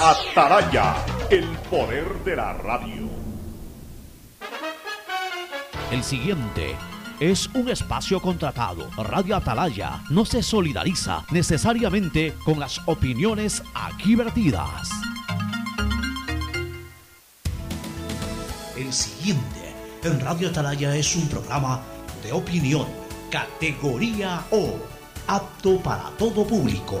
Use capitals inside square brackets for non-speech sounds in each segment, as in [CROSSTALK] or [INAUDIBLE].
Ataraya, el poder de la radio. El siguiente es un espacio contratado. Radio Atalaya no se solidariza necesariamente con las opiniones aquí vertidas. El siguiente en Radio Atalaya es un programa de opinión, categoría O, apto para todo público.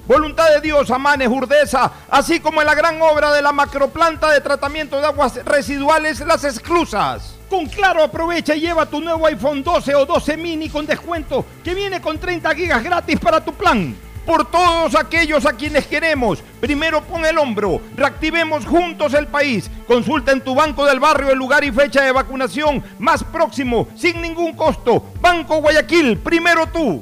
Voluntad de Dios, Amanes, Urdesa, así como en la gran obra de la macroplanta de tratamiento de aguas residuales Las Exclusas. Con Claro aprovecha y lleva tu nuevo iPhone 12 o 12 mini con descuento que viene con 30 gigas gratis para tu plan. Por todos aquellos a quienes queremos, primero pon el hombro, reactivemos juntos el país. Consulta en tu banco del barrio el lugar y fecha de vacunación más próximo, sin ningún costo. Banco Guayaquil, primero tú.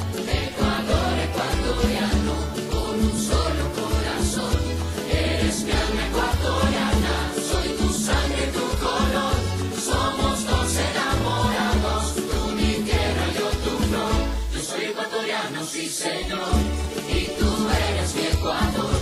señor, y tú eres mi Ecuador.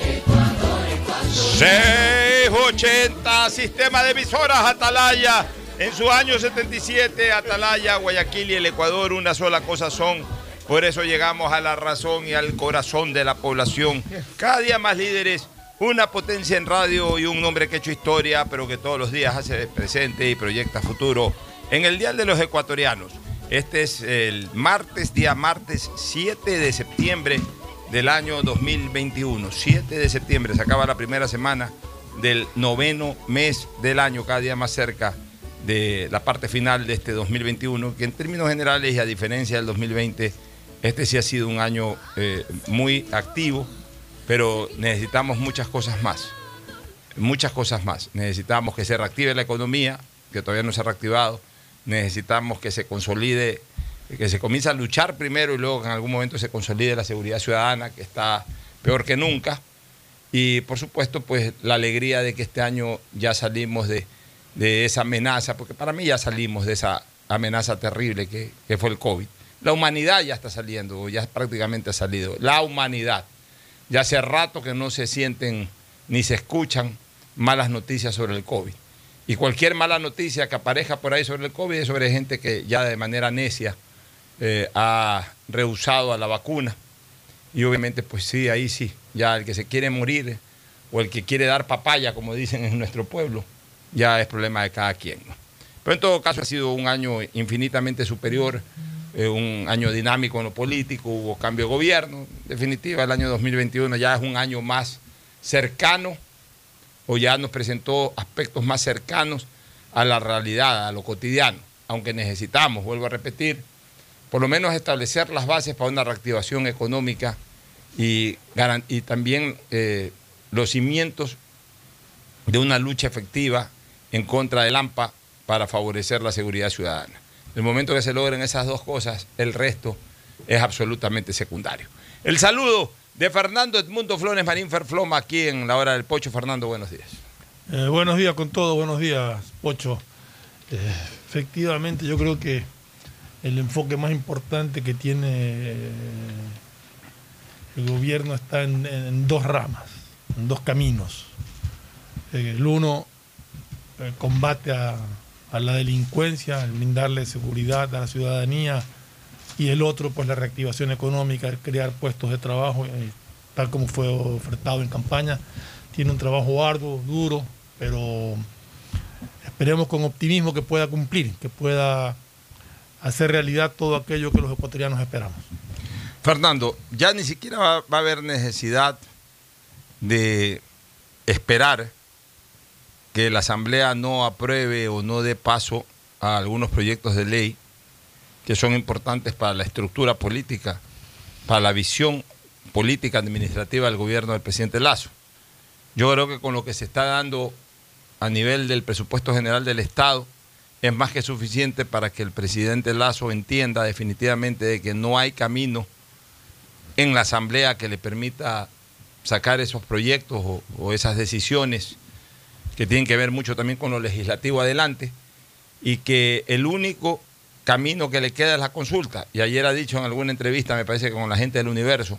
Ecuador, Ecuador. 680, sistema de emisoras Atalaya. En su año 77, Atalaya, Guayaquil y el Ecuador, una sola cosa son. Por eso llegamos a la razón y al corazón de la población. Cada día más líderes, una potencia en radio y un hombre que ha hecho historia, pero que todos los días hace presente y proyecta futuro en el Dial de los Ecuatorianos. Este es el martes, día martes 7 de septiembre del año 2021. 7 de septiembre, se acaba la primera semana del noveno mes del año, cada día más cerca de la parte final de este 2021, que en términos generales y a diferencia del 2020, este sí ha sido un año eh, muy activo, pero necesitamos muchas cosas más, muchas cosas más. Necesitamos que se reactive la economía, que todavía no se ha reactivado, necesitamos que se consolide, que se comience a luchar primero y luego que en algún momento se consolide la seguridad ciudadana, que está peor que nunca. Y por supuesto, pues la alegría de que este año ya salimos de, de esa amenaza, porque para mí ya salimos de esa amenaza terrible que, que, fue el COVID. La humanidad ya está saliendo, ya prácticamente ha salido. La humanidad. Ya hace rato que no se sienten ni se escuchan malas noticias sobre el COVID. Y cualquier mala noticia que aparezca por ahí sobre el COVID es sobre gente que ya de manera necia eh, ha rehusado a la vacuna. Y obviamente, pues sí, ahí sí, ya el que se quiere morir o el que quiere dar papaya, como dicen en nuestro pueblo, ya es problema de cada quien. Pero en todo caso ha sido un año infinitamente superior eh, un año dinámico en lo político, hubo cambio de gobierno. En definitiva, el año 2021 ya es un año más cercano o ya nos presentó aspectos más cercanos a la realidad, a lo cotidiano, aunque necesitamos, vuelvo a repetir, por lo menos establecer las bases para una reactivación económica y, también eh, los cimientos de una lucha efectiva en contra del AMPA para favorecer la seguridad ciudadana. En el momento que se logren esas dos cosas, el resto es absolutamente secundario. El saludo de Fernando Edmundo Flores Marín Ferfloma aquí en la hora del Pocho. Fernando, buenos días. Eh, buenos días con todo, buenos días, Pocho. Eh, efectivamente, yo creo que el enfoque más importante que tiene eh, el gobierno está en, dos ramas, en dos caminos. El uno, combate a, a la delincuencia, el brindarle seguridad a la ciudadanía, y el otro, pues la reactivación económica, crear puestos de trabajo, eh, tal como fue ofertado en campaña. Tiene un trabajo arduo, duro, pero esperemos con optimismo que pueda cumplir, que pueda hacer realidad todo aquello que los ecuatorianos esperamos. Fernando, ya ni siquiera va a haber necesidad de esperar que la Asamblea no apruebe o no dé paso a algunos proyectos de ley que son importantes para la estructura política, para la visión política administrativa del gobierno del presidente Lazo. Yo creo que con lo que se está dando a nivel del presupuesto general del Estado es más que suficiente para que el presidente Lazo entienda definitivamente de que no hay camino en la Asamblea que le permita sacar esos proyectos o, o esas decisiones que tienen que ver mucho también con lo legislativo adelante y que el único camino que le queda es la consulta. Y ayer ha dicho en alguna entrevista, me parece que con la gente del universo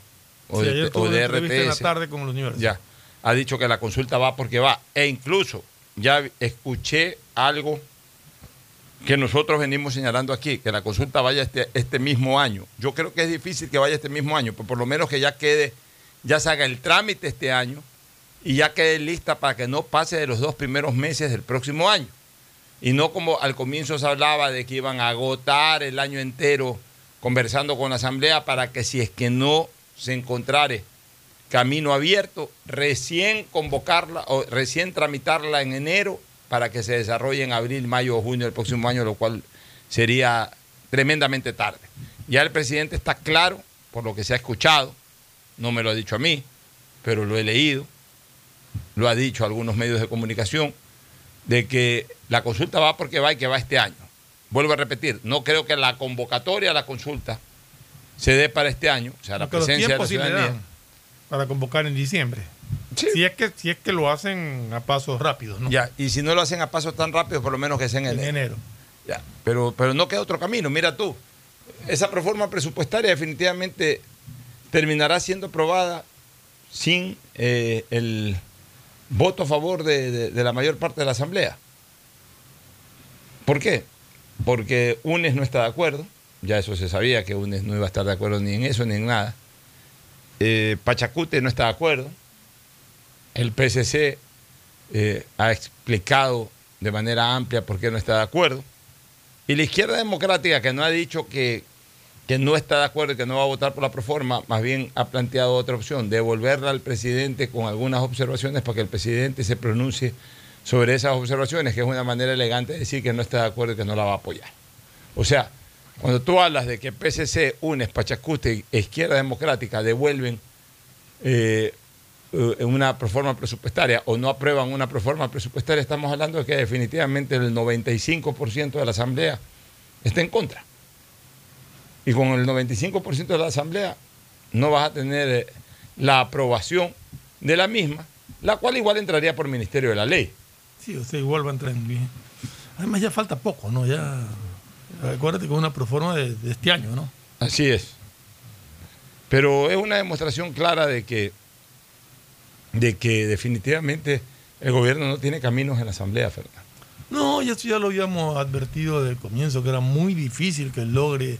o Sí, de, o entrevista en la RTS, tarde con los universos. ya, ha dicho que la consulta va porque va. E incluso ya escuché algo que nosotros venimos señalando aquí, que la consulta vaya este, este mismo año. Yo creo que es difícil que vaya este mismo año, pero por lo menos que ya quede, ya se haga el trámite este año y ya quede lista para que no pase de los dos primeros meses del próximo año. Y no como al comienzo se hablaba de que iban a agotar el año entero conversando con la Asamblea para que si es que no se encontrare camino abierto, recién convocarla o recién tramitarla en enero para que se desarrolle en abril, mayo o junio del próximo año, lo cual sería tremendamente tarde. Ya el presidente está claro, por lo que se ha escuchado, no me lo ha dicho a mí, pero lo he leído, lo ha dicho algunos medios de comunicación, de que la consulta va porque va y que va este año. Vuelvo a repetir, no creo que la convocatoria a la consulta se dé para este año, o sea, la los presencia de la sí para convocar en diciembre. Sí. Si, es que, si es que lo hacen a pasos rápidos, ¿no? Ya, y si no lo hacen a pasos tan rápidos, por lo menos que sea en en enero. enero. Ya, pero, pero no queda otro camino. Mira tú, esa reforma presupuestaria definitivamente terminará siendo aprobada sin eh, el voto a favor de, de- la mayor parte de la Asamblea. ¿Por qué? Porque UNES no está de acuerdo, ya eso se sabía que UNES no iba a estar de acuerdo ni en eso ni en nada. Eh, Pachacute no está de acuerdo. El PSC eh, ha explicado de manera amplia por qué no está de acuerdo. Y la izquierda democrática, que no ha dicho que, que no está de acuerdo y que no va a votar por la proforma, más bien ha planteado otra opción, devolverla al presidente con algunas observaciones para que el presidente se pronuncie sobre esas observaciones, que es una manera elegante de decir que no está de acuerdo y que no la va a apoyar. O sea, cuando tú hablas de que PSC, UNES, Pachacuste e Izquierda Democrática devuelven eh, eh, una proforma presupuestaria o no aprueban una proforma presupuestaria, estamos hablando de que definitivamente el 95% de la Asamblea está en contra. Y con el 95% de la Asamblea no vas a tener eh, la aprobación de la misma, la cual igual entraría por Ministerio de la Ley. Sí, usted igual va a entrar en bien. Además ya falta poco, ¿no? Ya, acuérdate que es una proforma de, de este año, ¿no? Así es. Pero es una demostración clara de que, de que definitivamente el gobierno no tiene caminos en la Asamblea, Fernando. No, y eso ya lo habíamos advertido desde el comienzo, que era muy difícil que logre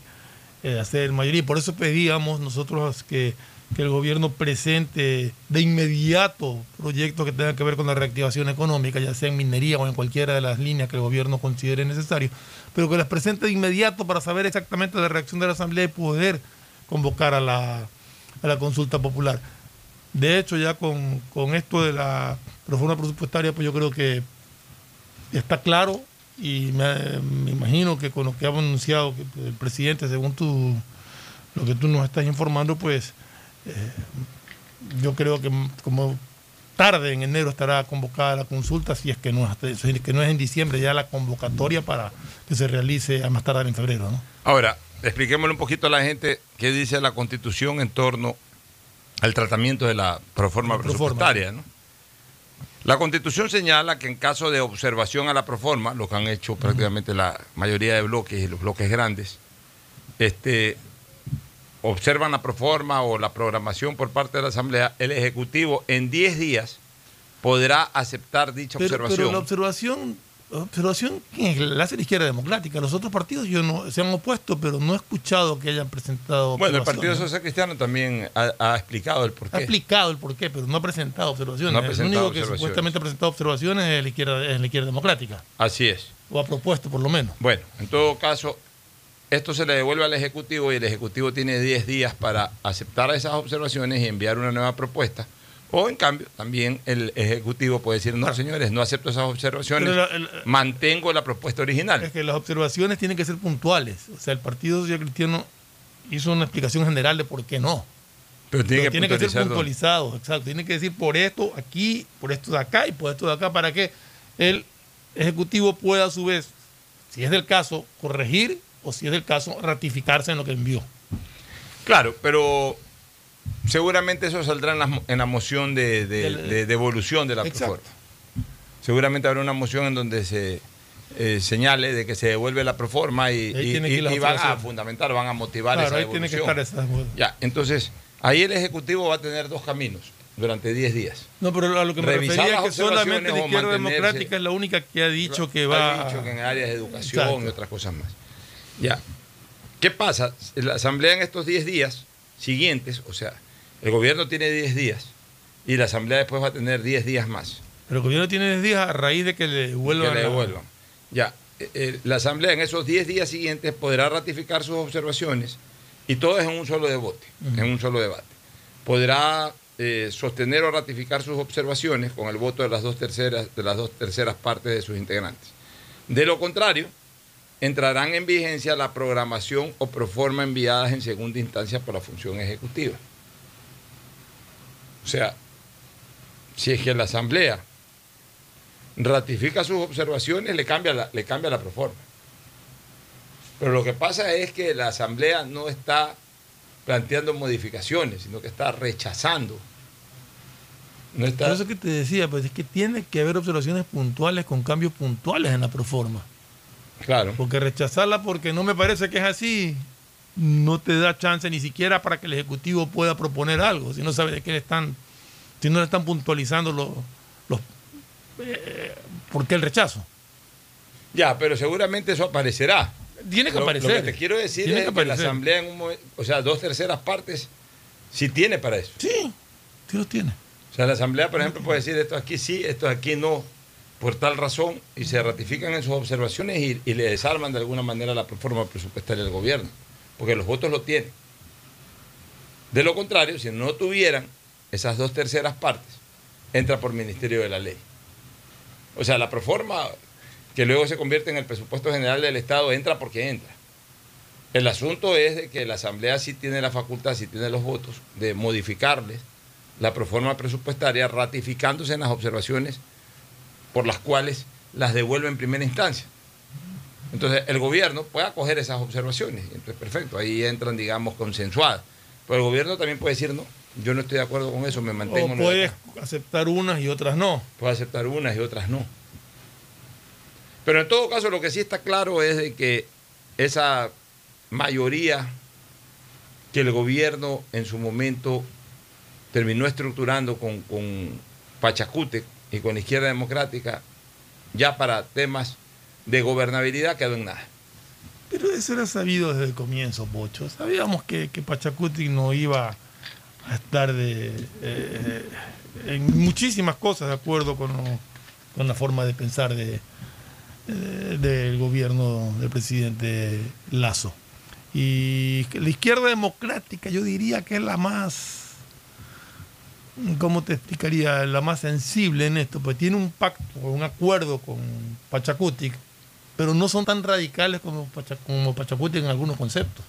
eh, hacer mayoría. Por eso pedíamos nosotros que que el gobierno presente de inmediato proyectos que tengan que ver con la reactivación económica, ya sea en minería o en cualquiera de las líneas que el gobierno considere necesario, pero que las presente de inmediato para saber exactamente la reacción de la Asamblea y poder convocar a la, a la consulta popular. De hecho, ya con, con esto de la reforma presupuestaria, pues yo creo que está claro y me, me imagino que con lo que ha anunciado que el presidente, según tú, lo que tú nos estás informando, pues eh, yo creo que como tarde en enero estará convocada la consulta, si es que no, es- si es que no es en diciembre ya la convocatoria para que se realice a más tardar en febrero, ¿no? Ahora, expliquémosle un poquito a la gente qué dice la Constitución en torno al tratamiento de la proforma La presupuestaria. ¿no? La Constitución señala que en caso de observación a la proforma, lo que han hecho prácticamente la mayoría de bloques y los bloques grandes, este, observan la proforma o la programación por parte de la Asamblea, el Ejecutivo en 10 días podrá aceptar dicha Pero, observación. pero la observación, observación ¿quién es? la hace la izquierda democrática. Los otros partidos yo no, se han opuesto, pero no he escuchado que hayan presentado bueno, el. Partido Social Cristiano también ha, ha explicado el porqué. Ha explicado el porqué, pero no ha presentado observaciones. No ha el presentado único que observaciones. supuestamente ha presentado observaciones es la izquierda, es la izquierda democrática. Así es. O ha propuesto, por lo menos. Bueno, en todo caso, esto se le devuelve al Ejecutivo y el Ejecutivo tiene 10 días para aceptar esas observaciones y enviar una nueva propuesta. O en cambio, también el Ejecutivo puede decir, no, señores, no acepto esas observaciones, Pero la- el- mantengo la propuesta original. Es que las observaciones tienen que ser puntuales. O sea, el Partido Social Cristiano hizo una explicación general de por qué no. Pero tiene, Pero que, tiene que ser puntualizado, exacto. Tiene que decir por esto aquí, por esto de acá y por esto de acá, para que el Ejecutivo pueda a su vez, si es del caso, corregir o si es del caso, ratificarse en lo que envió. Claro, pero seguramente eso saldrá en la, en la moción de, de- de devolución de la Exacto. proforma. Seguramente habrá una moción en donde se eh, señale de que se devuelve la proforma y, van a fundamentar, van a motivar Claro, esa ahí tiene que estar esa. Ya, entonces, ahí el Ejecutivo va a tener dos caminos durante 10 días. No, pero a lo que me Revisar refería es que solamente la izquierda democrática es la única que ha dicho que va. Ha dicho que en áreas de educación Exacto. y otras cosas más. Ya. ¿Qué pasa? La Asamblea en estos 10 días siguientes, o sea, el gobierno tiene 10 días y la Asamblea después va a tener 10 días más. Pero el gobierno tiene 10 días a raíz de que le devuelvan. que le la- devuelvan. Ya, eh, eh, la Asamblea en esos 10 días siguientes podrá ratificar sus observaciones y todo es en un solo debate, en un solo debate. Podrá eh, sostener o ratificar sus observaciones con el voto de las dos terceras de las dos terceras partes de sus integrantes. De lo contrario, entrarán en vigencia la programación o proforma enviadas en segunda instancia por la función ejecutiva. O sea, si es que la Asamblea ratifica sus observaciones, le cambia la, le cambia la proforma. Pero lo que pasa es que la Asamblea no está planteando modificaciones, sino que está rechazando. No está, Por eso que te decía, pues es que tiene que haber observaciones puntuales con cambios puntuales en la proforma. claro. Porque rechazarla porque no me parece que es así, no te da chance ni siquiera para que el Ejecutivo pueda proponer algo, si no sabe de qué le están, si no le están puntualizando los, los eh, por qué el rechazo. Ya, pero seguramente eso aparecerá. Tiene que Lo- aparecer. Lo que te quiero decir Tiene es que que, la. Asamblea en un momento, o sea, dos terceras partes, sí tiene para eso. Sí, sí los tiene. O sea, la Asamblea, por ejemplo, puede decir esto aquí sí, esto aquí no, por tal razón, y se ratifican en sus observaciones y, y le desarman de alguna manera la forma presupuestaria del gobierno, porque los votos lo tienen. De lo contrario, si no tuvieran esas dos terceras partes, entra por Ministerio de la Ley. O sea, la proforma que luego se convierte en el presupuesto general del Estado entra porque entra. El asunto es de que la Asamblea sí tiene la facultad, sí tiene los votos de modificarles la proforma presupuestaria ratificándose en las observaciones por las cuales las devuelve en primera instancia. Entonces, el gobierno puede acoger esas observaciones. Entonces, perfecto, ahí entran, digamos, consensuadas. Pero el gobierno también puede decir, no, yo no estoy de acuerdo con eso, me mantengo O puedes acá". aceptar unas y otras no. Puede aceptar unas y otras no. Pero en todo caso, lo que sí está claro es de que esa mayoría que el gobierno en su momento terminó estructurando con, con Pachacute y con la izquierda democrática, ya para temas de gobernabilidad quedó en nada. Pero eso era sabido desde el comienzo, Pocho. Sabíamos que, que Pachacuti no iba a estar de, eh, en muchísimas cosas de acuerdo con, con la forma de pensar de, eh, del gobierno del presidente Lazo. Y la izquierda democrática yo diría que es la más, ¿cómo te explicaría? La más sensible en esto, pues tiene un pacto, un acuerdo con Pachacutic, pero no son tan radicales como, como Pachacutic en algunos conceptos.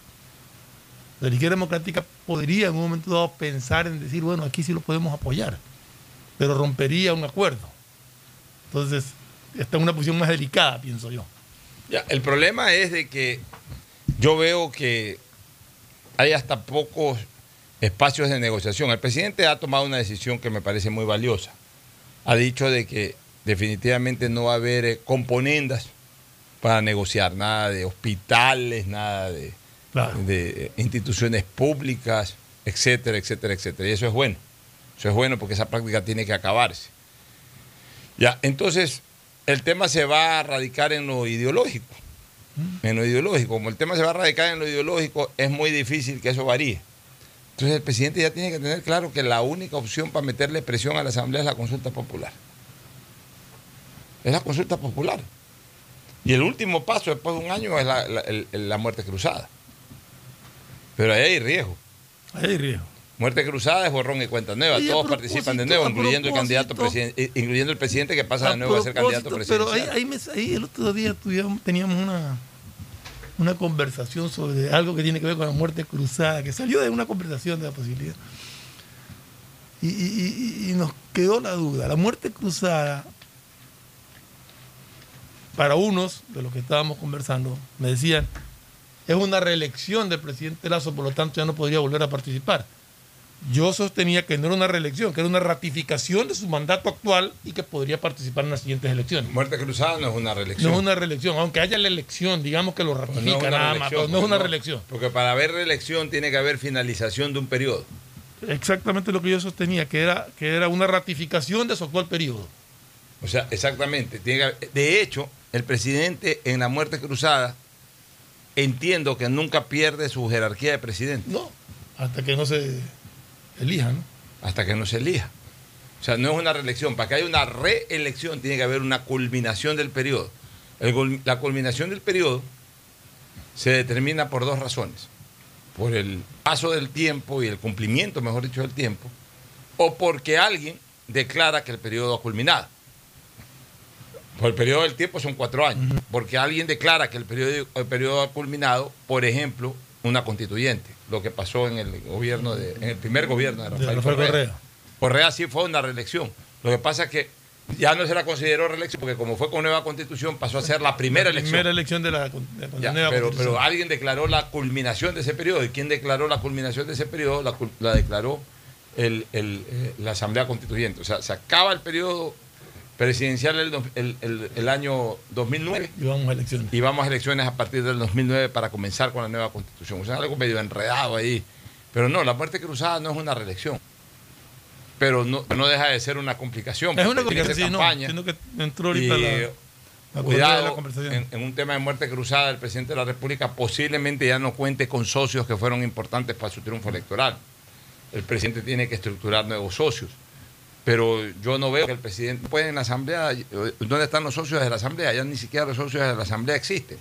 La izquierda democrática podría en un momento dado pensar en decir, bueno, aquí sí lo podemos apoyar, pero rompería un acuerdo. Entonces, está en una posición más delicada, pienso yo. Ya, el problema es de que yo veo que hay hasta pocos espacios de negociación. El presidente ha tomado una decisión que me parece muy valiosa. Ha dicho de que definitivamente no va a haber eh, componendas para negociar, nada de hospitales, nada de, Claro. de instituciones públicas, etcétera, etcétera, etcétera. Y eso es bueno. Eso es bueno porque esa práctica tiene que acabarse. Ya, entonces el tema se va a radicar en lo ideológico. En lo ideológico. Como el tema se va a radicar en lo ideológico, es muy difícil que eso varíe. Entonces el presidente ya tiene que tener claro que la única opción para meterle presión a la Asamblea es la consulta popular. Es la consulta popular. Y el último paso después de un año es la, la- el- la muerte cruzada. Pero ahí hay riesgo. Ahí hay riesgo. Muerte cruzada es borrón y cuenta nueva. Y Todos participan de nuevo, incluyendo el candidato presidente, incluyendo el presidente que pasa de nuevo a ser candidato presidencial. Pero ahí, ahí me- ahí el otro día tuvimos- teníamos una, una conversación sobre algo que tiene que ver con la muerte cruzada, que salió de una conversación de la posibilidad. Y- y nos quedó la duda. La muerte cruzada, para unos de los que estábamos conversando, me decían, es una reelección del presidente Lazo, por lo tanto ya no podría volver a participar. Yo sostenía que no era una reelección, que era una ratificación de su mandato actual y que podría participar en las siguientes elecciones. Muerte cruzada no es una reelección. No es una reelección, aunque haya la elección, digamos que lo Pues ratifica no nada más, pero no es porque una reelección. Porque para haber reelección tiene que haber finalización de un periodo. Exactamente lo que yo sostenía, que era, que era una ratificación de su actual periodo. O sea, exactamente. Tiene que haber- de hecho, el presidente en la muerte cruzada entiendo que nunca pierde su jerarquía de presidente No, hasta que no se elija, ¿no? hasta que no se elija. O sea, no es una reelección. Para que haya una reelección tiene que haber una culminación del periodo. El la culminación del periodo se determina por dos razones. Por el paso del tiempo y el cumplimiento, mejor dicho, del tiempo, o porque alguien declara que el periodo ha culminado. Por el periodo del tiempo son cuatro años. Porque alguien declara que el periodo, el periodo ha culminado, por ejemplo, una constituyente. Lo que pasó en el gobierno de, en el primer gobierno de De Rafael, Rafael Correa. Correa. Correa sí fue una reelección. Lo que pasa es que ya no se la consideró reelección porque como fue con nueva constitución pasó a ser la primera La elección. Primera elección de la, de la Ya, nueva pero, constitución. pero alguien declaró la culminación de ese periodo. ¿Y quién declaró la culminación de ese periodo? La, la declaró el- el, eh, la Asamblea Constituyente. O sea, se acaba el periodo presidencial el, dos- el- el- el año 2009 Y vamos a elecciones. y vamos a elecciones a partir del 2009 para comenzar con la nueva constitución. O sea, algo medio enredado ahí. Pero no, la muerte cruzada no es una reelección. Pero no, no deja de ser una complicación. Es una complicación, sí, no, campaña. sino que entró ahorita Y, la, la correa de Cuidado, la conversación. en, en un tema de muerte cruzada, el presidente de la República posiblemente ya no cuente con socios que fueron importantes para su triunfo electoral. El presidente tiene que estructurar nuevos socios. Pero yo no veo que el presidente puede en la Asamblea. eh, ¿Dónde están los socios de la Asamblea? Ya ni siquiera los socios de la Asamblea existen.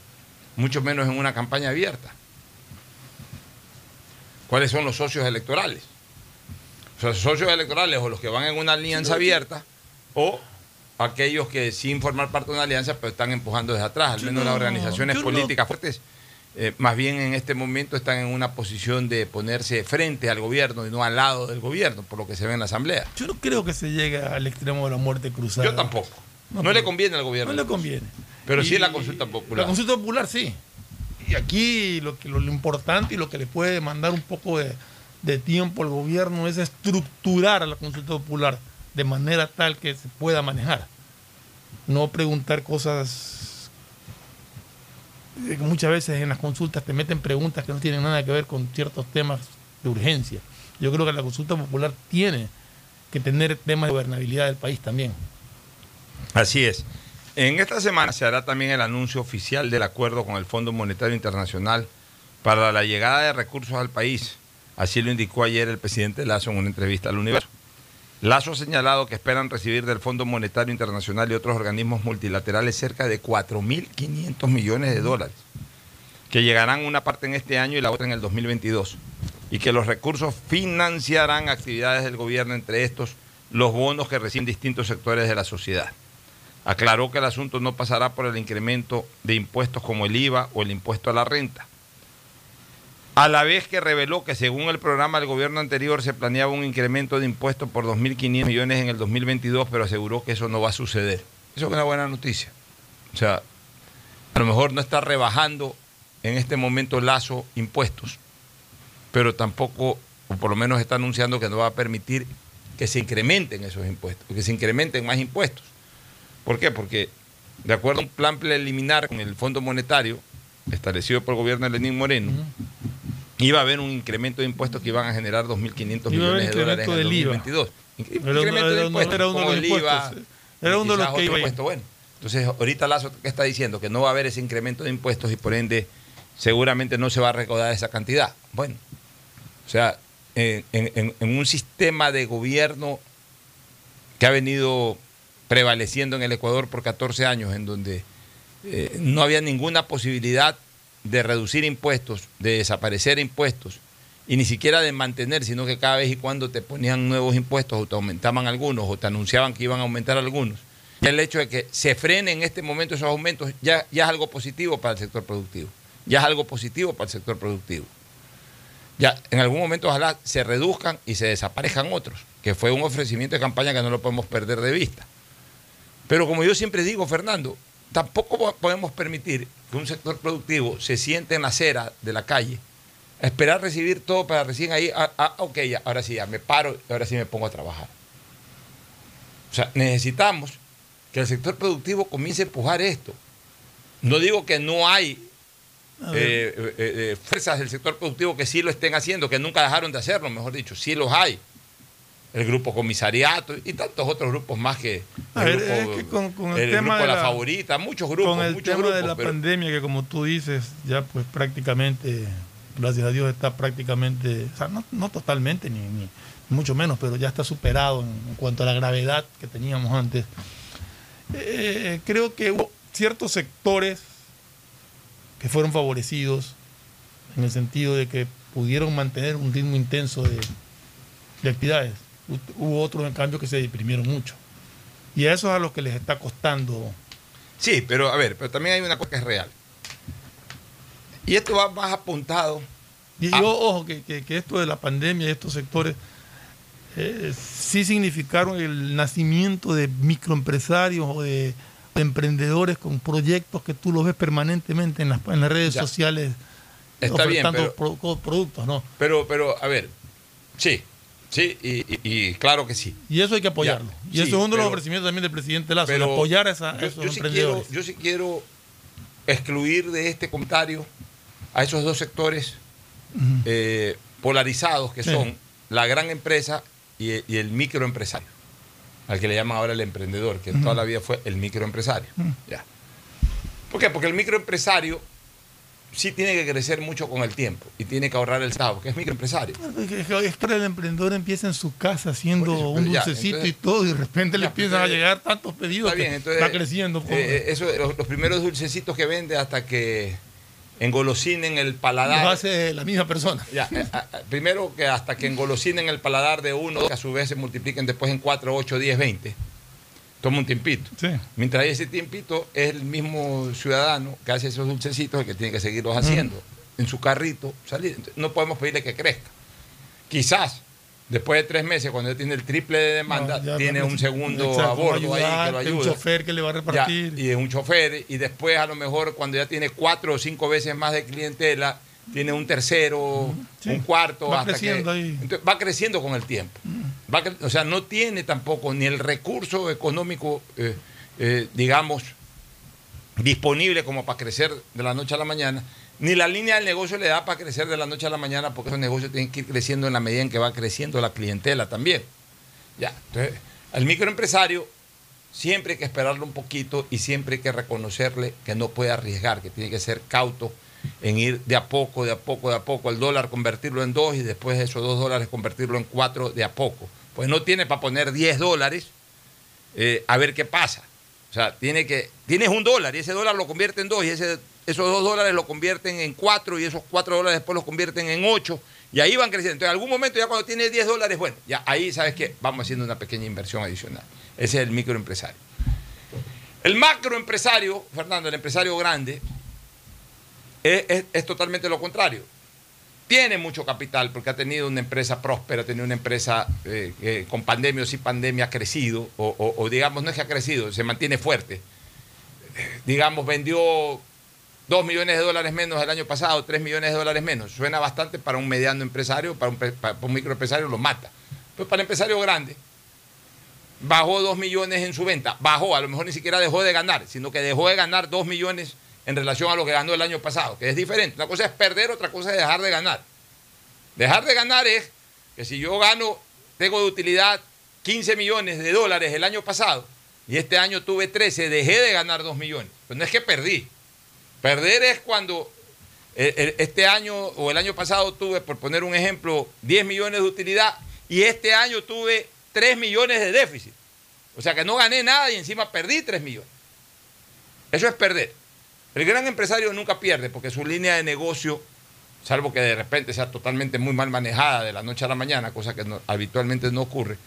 Mucho menos en una campaña abierta. ¿Cuáles son los socios electorales? O sea, socios electorales o los que van en una alianza abierta o aquellos que sin formar parte de una alianza pero están empujando desde atrás. Al menos no- las organizaciones no- políticas fuertes eh, más bien en este momento están en una posición de ponerse frente al gobierno y no al lado del gobierno, por lo que se ve en la Asamblea. Yo no creo que se llegue al extremo de la muerte cruzada. Yo tampoco. No, No, le conviene al No gobierno. le conviene. Pero sí Y- la consulta popular. La consulta popular sí. Y aquí lo, que, lo, lo importante y lo que le puede demandar un poco de, de tiempo al gobierno es estructurar a la consulta popular de manera tal que se pueda manejar. No preguntar cosas muchas veces en las consultas te meten preguntas que no tienen nada que ver con ciertos temas de urgencia. Yo creo que la consulta popular tiene que tener temas de gobernabilidad del país también. Así es. En esta semana se hará también el anuncio oficial del acuerdo con el Fondo Monetario Internacional para la llegada de recursos al país Así lo indicó ayer el presidente Lazo en una entrevista al Universo. Lazo ha señalado que esperan recibir del Fondo Monetario Internacional y otros organismos multilaterales cerca de 4.500 millones de dólares, que llegarán una parte en este año y la otra en el 2022, y que los recursos financiarán actividades del gobierno, entre estos los bonos que reciben distintos sectores de la sociedad. Aclaró que el asunto no pasará por el incremento de impuestos como el IVA o el impuesto a la renta. A la vez que reveló que según el programa del gobierno anterior se planeaba un incremento de impuestos por 2.500 millones en el 2022, pero aseguró que eso no va a suceder. Eso es una buena noticia. O sea, a lo mejor no está rebajando en este momento Lazo impuestos, pero tampoco, o por lo menos está anunciando que no va a permitir que se incrementen esos impuestos, que se incrementen más impuestos. ¿Por qué? Porque de acuerdo a un plan preliminar con el Fondo Monetario establecido por el gobierno de Lenín Moreno, iba a haber un incremento de impuestos que iban a generar 2.500 Iba a haber millones de dólares en el incremento del IVA. 2022. Incre- Era uno- incremento de impuestos, era uno de los el IVA. Era uno de los que iba bueno. Entonces, ahorita Lazo ¿qué está diciendo que no va a haber ese incremento de impuestos y por ende seguramente no se va a recaudar esa cantidad. Bueno, o sea, en, en- en un sistema de gobierno que ha venido prevaleciendo en el Ecuador por 14 años, en donde eh, no había ninguna posibilidad de reducir impuestos, de desaparecer impuestos, y ni siquiera de mantener, sino que cada vez y cuando te ponían nuevos impuestos o te aumentaban algunos o te anunciaban que iban a aumentar algunos. El hecho de que se frenen en este momento esos aumentos ya, ya es algo positivo para el sector productivo. Ya es algo positivo para el sector productivo. Ya en algún momento ojalá se reduzcan y se desaparezcan otros, que fue un ofrecimiento de campaña que no lo podemos perder de vista. Pero como yo siempre digo, Fernando, tampoco po- podemos permitir que un sector productivo se siente en la acera de la calle, a esperar recibir todo para recién ahí, ah, ah, ok, ya, ahora sí, ya me paro, ahora sí me pongo a trabajar. O sea, necesitamos que el sector productivo comience a empujar esto. No digo que no hay eh, eh, eh, fuerzas del sector productivo que sí lo estén haciendo, que nunca dejaron de hacerlo, mejor dicho, sí los hay. El grupo comisariato y tantos otros grupos más que A el, ver, grupo, es que con- con el el tema grupo de la, la- favorita, muchos grupos, con el muchos tema de la pero- pandemia que como tú dices ya pues prácticamente gracias a Dios está prácticamente o sea no, no totalmente ni, ni mucho menos pero ya está superado en, en cuanto a la gravedad que teníamos antes. Eh, creo que hubo ciertos sectores que fueron favorecidos en el sentido de que pudieron mantener un ritmo intenso de, de actividades hubo otros en cambio que se deprimieron mucho y a eso es a los que les está costando Sí, pero a ver, pero también hay una cosa que es real. Y esto va más apuntado. Y yo, ojo, que, que- que esto de la pandemia y estos sectores eh, sí significaron el nacimiento de microempresarios o de, de emprendedores con proyectos que tú los ves permanentemente en las, en las redes Ya. sociales Está bien, ofertando pero- pro- productos, ¿no? Pero, pero, a ver, sí, sí, y, y- claro que sí. Y eso hay que apoyarlo. y sí, eso es uno de los ofrecimientos también del presidente Lazo, Pero apoyar a, esa- yo, esos yo sí emprendedores. quiero, yo sí quiero excluir de este comentario a esos dos sectores eh, polarizados que Sí. son la gran empresa y, y el microempresario, al que le llaman ahora el emprendedor, que toda la vida fue el microempresario. Ya. ¿Por qué? Porque el microempresario sí tiene que crecer mucho con el tiempo y tiene que ahorrar el Estado, que es microempresario. Es que- es que el emprendedor empieza en su casa haciendo Por eso, un ya, dulcecito entonces- y todo, y de repente le empiezan a llegar tantos pedidos Está bien, que entonces, va creciendo. pues. eh, eso, los, los primeros dulcecitos que vende hasta que engolosinen el Lo paladar. hace la misma persona. Ya, eh, a- a- primero que hasta que engolosinen el paladar de uno, que a su vez se multipliquen después en 4, 8, 10, 20. Toma un tiempito. Sí. Mientras hay ese tiempito, es el mismo ciudadano que hace esos dulcecitos el que tiene que seguirlos haciendo. En su carrito, salir. Entonces, No podemos pedirle que crezca. Quizás, después de tres meses, cuando ya tiene el triple de demanda, No, tiene un segundo Exacto, a bordo ahí que lo ayudante, Un ayuda. chofer que le va a Ya, repartir. y un chofer, y después a lo mejor cuando ya tiene cuatro o cinco veces más de clientela, tiene un tercero, Sí. un cuarto, Va hasta que- creciendo ahí. entonces, va creciendo con el tiempo. Va cre- o sea, no tiene tampoco ni el recurso económico, eh, eh, digamos, disponible como para crecer de la noche a la mañana, ni la línea del negocio le da para crecer de la noche a la mañana, porque esos negocios tienen que ir creciendo en la medida en que va creciendo la clientela también. Ya, entonces, al microempresario siempre hay que esperarlo un poquito y siempre hay que reconocerle que no puede arriesgar, que tiene que ser cauto en ir de a poco, de a poco, de a poco, el dólar convertirlo en dos y después esos dos dólares convertirlo en cuatro de a poco. Pues no tiene para poner 10 dólares eh, a ver qué pasa. O sea, tiene que, tienes un dólar y ese dólar lo convierte en dos y ese, esos dos dólares lo convierten en cuatro y esos cuatro dólares después los convierten en ocho y ahí van creciendo. Entonces, en algún momento ya cuando tienes 10 dólares, bueno, ya ahí sabes que vamos haciendo una pequeña inversión adicional. Ese es el microempresario. El macroempresario, Fernando, el empresario grande, es, es- totalmente lo contrario. Tiene mucho capital porque ha tenido una empresa próspera, ha tenido una empresa eh, con pandemia o sin pandemia ha crecido, o, digamos, no es que ha crecido, se mantiene fuerte. Digamos, vendió 2 millones de dólares menos el año pasado, 3 millones de dólares menos. Suena bastante para un mediano empresario, para un, pre- para un microempresario lo mata. Pero para el empresario grande, bajó 2 millones en su venta. Bajó, a lo mejor ni siquiera dejó de ganar, sino que dejó de ganar 2 millones en relación a lo que ganó el año pasado, que es diferente. Una cosa es perder, otra cosa es dejar de ganar. Dejar de ganar es que si yo gano, tengo de utilidad 15 millones de dólares el año pasado y este año tuve 13, dejé de ganar 2 millones. Pero no es que perdí. Perder es cuando eh, este año o el año pasado tuve, por poner un ejemplo, 10 millones de utilidad y este año tuve 3 millones de déficit. O sea que no gané nada y encima perdí 3 millones. Eso es perder. El gran empresario nunca pierde porque su línea de negocio, salvo que de repente sea totalmente muy mal manejada de la noche a la mañana, cosa que habitualmente no ocurre,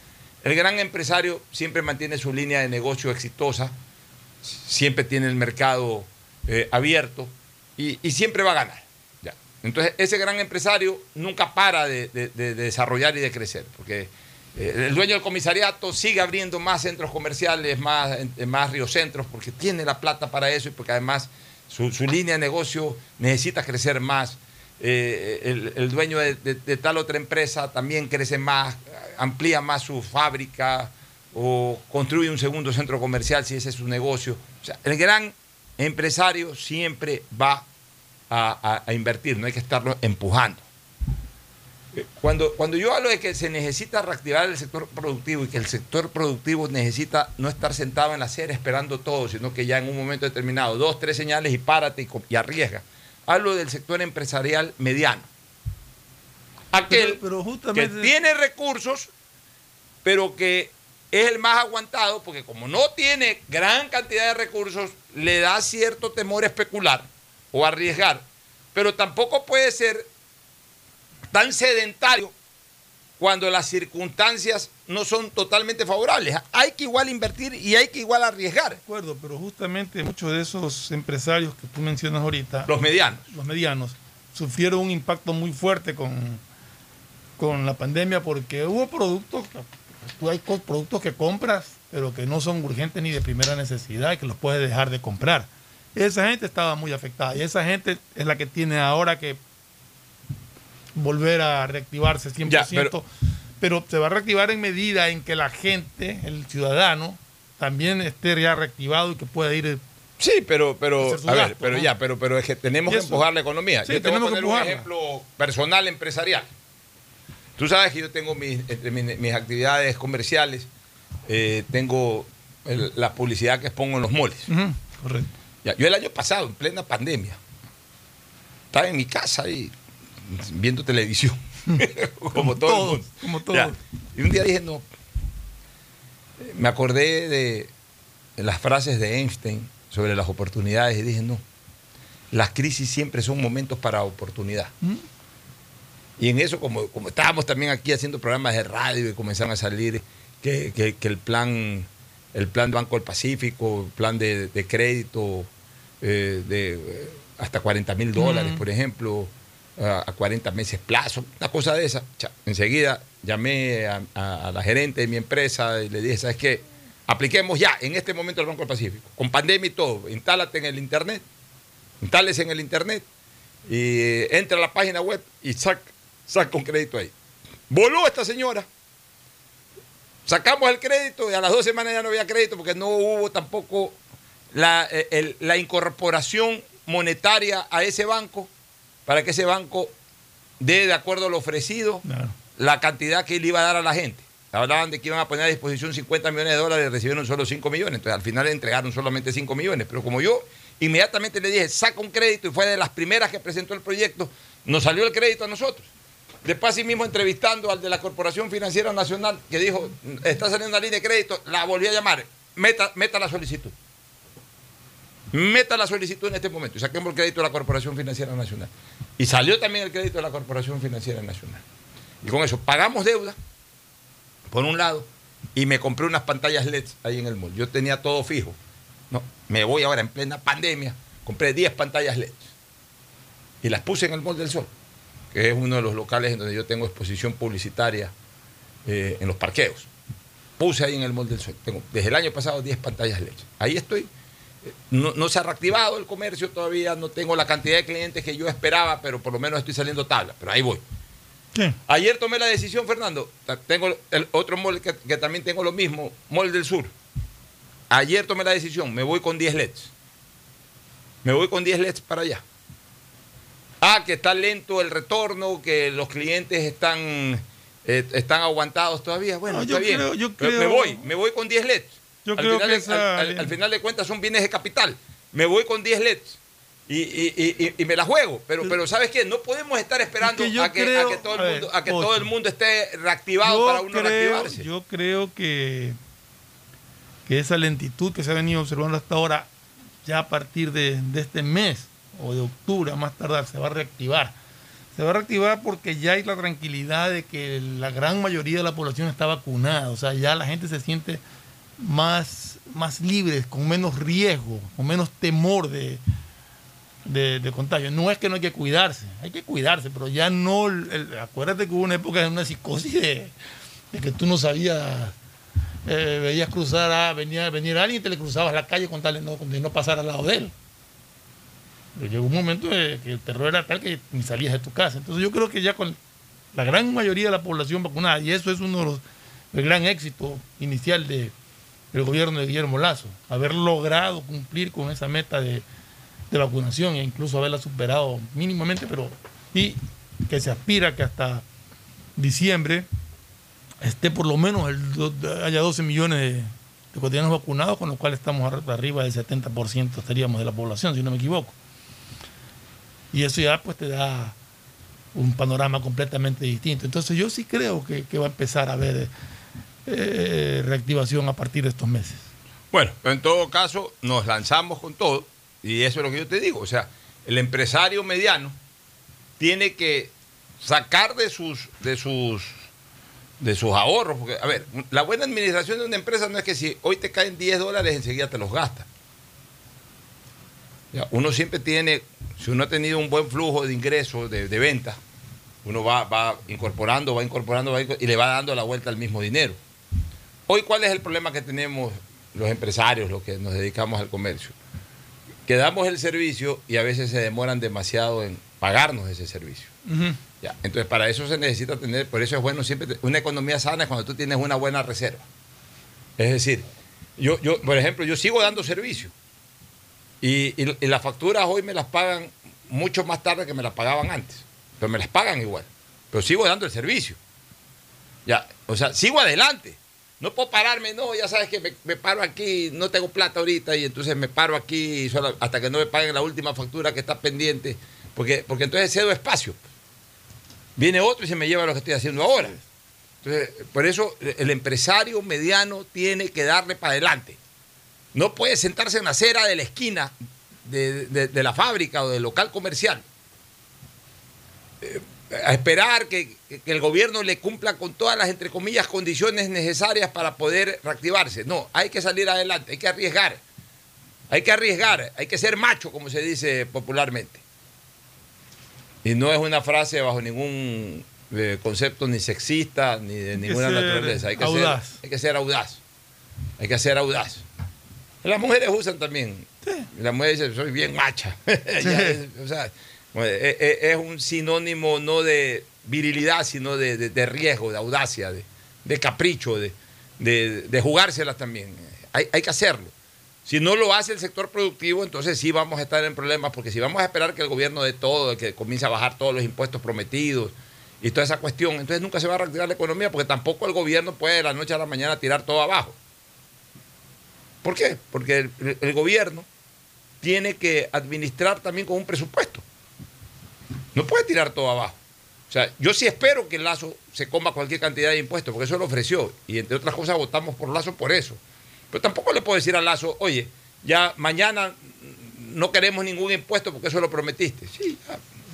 el gran empresario siempre mantiene su línea de negocio exitosa, siempre tiene el mercado eh, abierto y, siempre va a ganar. Ya. Entonces, ese gran empresario nunca para de desarrollar y de crecer, porque eh, el dueño del comisariato sigue abriendo más centros comerciales, más, eh, más riocentros, porque tiene la plata para eso y porque además su, línea de negocio necesita crecer más. Eh, el, dueño de, tal otra empresa también crece más, amplía más su fábrica o construye un segundo centro comercial si ese es su negocio. O sea, el gran empresario siempre va a invertir, no hay que estarlo empujando. Cuando, cuando yo hablo de que se necesita reactivar el sector productivo y que el sector productivo necesita no estar sentado en la acera esperando todo, sino que ya en un momento determinado, dos, tres señales y párate y, arriesga. Hablo del sector empresarial mediano. Aquel Pero- pero justamente- que tiene recursos, pero que es el más aguantado, porque como no tiene gran cantidad de recursos, le da cierto temor especular o arriesgar, pero tampoco puede ser tan sedentario cuando las circunstancias no son totalmente favorables. Hay que igual invertir y hay que igual arriesgar. De acuerdo, pero justamente muchos de esos empresarios que tú mencionas ahorita, Los medianos. los medianos, sufrieron un impacto muy fuerte con, con la pandemia porque hubo productos, tú hay productos que compras, pero que no son urgentes ni de primera necesidad y que los puedes dejar de comprar. Esa gente estaba muy afectada y esa gente es la que tiene ahora que volver a reactivarse 100%, Ya, pero- pero se va a reactivar en medida en que la gente, el ciudadano, también esté ya reactivado y que pueda ir Sí, pero, pero, a ver, pero ¿no? ya, pero, pero es que tenemos Y que empujar la economía. Sí, yo te voy a poner un ejemplo personal empresarial. Tú sabes que yo tengo mis, entre mis, mis actividades comerciales, eh, tengo el- la publicidad que expongo en los moles. Correcto. Ya, yo el año pasado, en plena pandemia, estaba en mi casa ahí viendo televisión. [LAUGHS] como, todos, como todos. Ya. Y un día dije, no. Me acordé de las frases de Einstein sobre las oportunidades y dije, no. Las crisis siempre son momentos para oportunidad. Ujú. Y en eso, como, como estábamos también aquí haciendo programas de radio y comenzaron a salir que, que- que el plan el plan Banco del Pacífico, el plan de, de crédito eh, de eh, hasta 40 mil dólares, Mm. por ejemplo, a, a 40 meses plazo, una cosa de esa. Enseguida llamé a, la gerente de mi empresa y le dije, ¿sabes qué? Apliquemos ya, en este momento el Banco del Pacífico, con pandemia y todo, instálate en el Internet, instálese en el Internet y eh, entra a la página web y saca, saca un crédito ahí. Voló esta señora. Sacamos el crédito y a las dos semanas ya no había crédito porque no hubo tampoco la, eh, la incorporación monetaria a ese banco para que ese banco dé de acuerdo a lo ofrecido Claro. la cantidad que le iba a dar a la gente. Hablaban de que iban a poner a disposición 50 millones de dólares y recibieron solo 5 millones. Entonces al final le entregaron solamente 5 millones. Pero como yo Inmediatamente le dije, saca un crédito y fue de las primeras que presentó el proyecto. Nos salió el crédito a nosotros. Después, así mismo, entrevistando al de la Corporación Financiera Nacional, que dijo, está saliendo una línea de crédito, la volví a llamar, meta, meta la solicitud. Meta la solicitud en este momento y saquemos el crédito de la Corporación Financiera Nacional. Y salió también el crédito de la Corporación Financiera Nacional. Y con eso pagamos deuda, por un lado, y me compré unas pantallas LED ahí en el mall. Yo tenía todo fijo. No, me voy ahora en plena pandemia, compré 10 pantallas LED y las puse en el Mall del Sol, que es uno de los locales en donde yo tengo exposición publicitaria eh, en los parqueos. Puse ahí en el Mall del Sol. Tengo desde el año pasado 10 pantallas LED. Ahí estoy. No, no se ha reactivado el comercio todavía, no tengo la cantidad de clientes que yo esperaba, pero por lo menos estoy saliendo tabla, pero ahí voy. Ayer tomé la decisión, Fernando. Tengo el otro mall que, que también tengo lo mismo, Mall del Sur. Ayer tomé la decisión, me voy con 10 LEDs. Me voy con 10 LEDs para allá. Ah, que está lento el retorno, que los clientes están, eh, están aguantados todavía. Bueno, No, está yo bien. creo- yo Pero Me creo- voy, me voy con 10 LEDs. Yo al, creo final que de, esa- al- al- al final de cuentas son bienes de capital. Me voy con 10 LEDs. Y, y- y- y- me la juego, pero, pero ¿sabes qué? No podemos estar esperando Es que yo a, que, a creo- que todo el ver, mundo, a que Ocho. todo el mundo esté reactivado Yo para uno creo, reactivarse. yo creo que, que esa lentitud que se ha venido observando hasta ahora, ya a partir de, de este mes o de octubre a más tardar, se va a reactivar. Se va a reactivar porque ya hay la tranquilidad de que la gran mayoría de la población está vacunada. O sea, ya la gente se siente más, más libre, con menos riesgo, con menos temor de, de, contagio. No es que no hay que cuidarse, hay que cuidarse, pero ya no. acuérdate que hubo una época de una psicosis de, que tú no sabías, eh, veías cruzar, a, venía venir alguien y te le cruzabas la calle con tal de no, no pasar al lado de él. Pero llegó un momento que el terror era tal que ni salías de tu casa. Entonces yo creo que ya con la gran mayoría de la población vacunada, y eso es uno de los el gran éxito inicial de, del gobierno de Guillermo Lazo, haber logrado cumplir con esa meta de, vacunación e incluso haberla superado mínimamente, pero y que se aspira que hasta diciembre esté por lo menos el, haya 12 millones de, de ecuatorianos vacunados, con lo cual estamos ar- arriba del 70% estaríamos de la población, si no me equivoco. Y eso ya pues te da un panorama completamente distinto. Entonces yo sí creo que, que va a empezar a haber eh, reactivación a partir de estos meses. Bueno, en todo caso nos lanzamos con todo y eso es lo que yo te digo. O sea, el empresario mediano tiene que sacar de sus, de sus, de sus ahorros. Porque, a ver, la buena administración de una empresa no es que si hoy te caen 10 dólares enseguida te los gastas. Uno siempre tiene, si uno ha tenido un buen flujo de ingresos, de, de ventas, uno va, va incorporando, va incorporando, va inco- y le va dando la vuelta al mismo dinero. Hoy, ¿cuál es el problema que tenemos los empresarios, los que nos dedicamos al comercio? Que damos el servicio y a veces se demoran demasiado en pagarnos ese servicio. Ya, entonces, para eso se necesita tener, por eso es bueno siempre, una economía sana es cuando tú tienes una buena reserva. Es decir, yo, yo por ejemplo, yo sigo dando servicio y, y- y las facturas hoy me las pagan mucho más tarde que me las pagaban antes, pero me las pagan igual, pero sigo dando el servicio. Ya, o sea, sigo adelante. No puedo pararme, no, ya sabes que me, me paro aquí, no tengo plata ahorita y entonces me paro aquí solo- hasta que no me paguen la última factura que está pendiente, porque, porque entonces cedo espacio. Viene otro y se me lleva lo que estoy haciendo ahora. Entonces, por eso el empresario mediano tiene que darle para adelante. No puede sentarse en la acera de la esquina de, de- de la fábrica o del local comercial eh, a esperar que, que el gobierno le cumpla con todas las, entre comillas, condiciones necesarias para poder reactivarse. No, hay que salir adelante, hay que arriesgar. Hay que arriesgar, hay que ser macho, como se dice popularmente. Y no es una frase bajo ningún eh, concepto ni sexista ni de ninguna naturaleza. Hay que audaz. Ser, hay que ser audaz. Hay que ser audaz. Las mujeres usan también. Las mujeres dicen, soy bien macha. [LAUGHS] Ya o sea, es un sinónimo no de virilidad, sino de, de- riesgo, de audacia, de, de capricho, de, jugárselas también. Hay, hay que hacerlo. Si no lo hace el sector productivo, entonces sí vamos a estar en problemas, porque si vamos a esperar que el gobierno de todo, que comience a bajar todos los impuestos prometidos y toda esa cuestión, entonces nunca se va a reactivar la economía, porque tampoco el gobierno puede de la noche a la mañana tirar todo abajo. ¿Por qué? Porque el gobierno tiene que administrar también con un presupuesto. No puede tirar todo abajo. O sea, yo sí espero que Lazo se coma cualquier cantidad de impuestos, porque eso lo ofreció. Y entre otras cosas votamos por Lazo por eso. Pero tampoco le puedo decir a Lazo, oye, ya mañana no queremos ningún impuesto porque eso lo prometiste. Sí,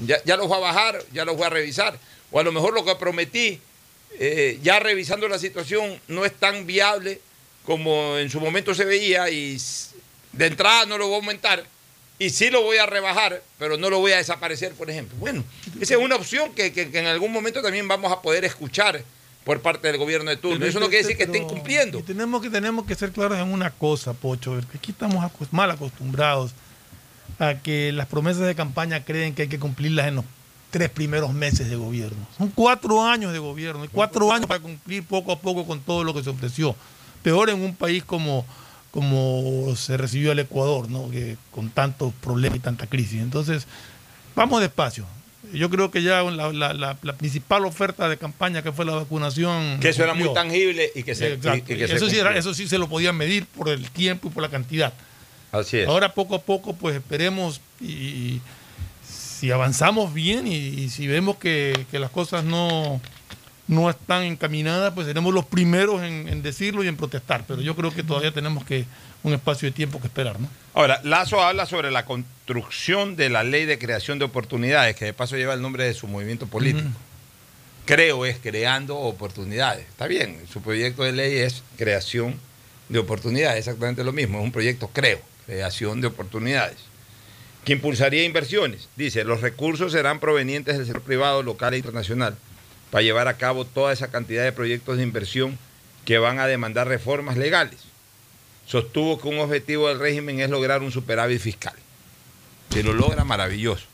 ya, ya, los voy a bajar, ya los voy a revisar. O a lo mejor lo que prometí, eh, ya revisando la situación, no es tan viable como en su momento se veía y de entrada no lo voy a aumentar y sí lo voy a rebajar, pero no lo voy a desaparecer, por ejemplo. Bueno, esa es una opción que, que, que en algún momento también vamos a poder escuchar por parte del gobierno de turno. Eso no quiere decir que estén cumpliendo. Y tenemos que, tenemos que ser claros en una cosa, Pocho, que aquí estamos mal acostumbrados a que las promesas de campaña creen que hay que cumplirlas en los tres primeros meses de gobierno. Son cuatro años de gobierno y cuatro años para cumplir poco a poco con todo lo que se ofreció. Peor en un país como, como se recibió el Ecuador, ¿no? que con tantos problemas y tanta crisis. Entonces, vamos despacio. Yo creo que ya la, la, la, la, principal oferta de campaña que fue la vacunación. Que eso era muy tangible y que se. Y, y que eso, se sí era, eso sí se lo podía medir por el tiempo y por la cantidad. Así es. Ahora poco a poco, pues esperemos y, si avanzamos bien y, y si vemos que, que, las cosas no, no están encaminadas, pues seremos los primeros en, en, decirlo y en protestar. Pero yo creo que todavía tenemos que un espacio de tiempo que esperar, ¿no? Ahora, Lazo habla sobre la construcción de la ley de creación de oportunidades, que de paso lleva el nombre de su movimiento político. Creo es creando oportunidades. Está bien, su proyecto de ley es creación de oportunidades, exactamente lo mismo, es un proyecto creo, creación de oportunidades que impulsaría inversiones. Dice, los recursos serán provenientes del sector privado, local e internacional para llevar a cabo toda esa cantidad de proyectos de inversión que van a demandar reformas legales. Sostuvo que un objetivo del régimen es lograr un superávit fiscal. Si lo logra, maravilloso.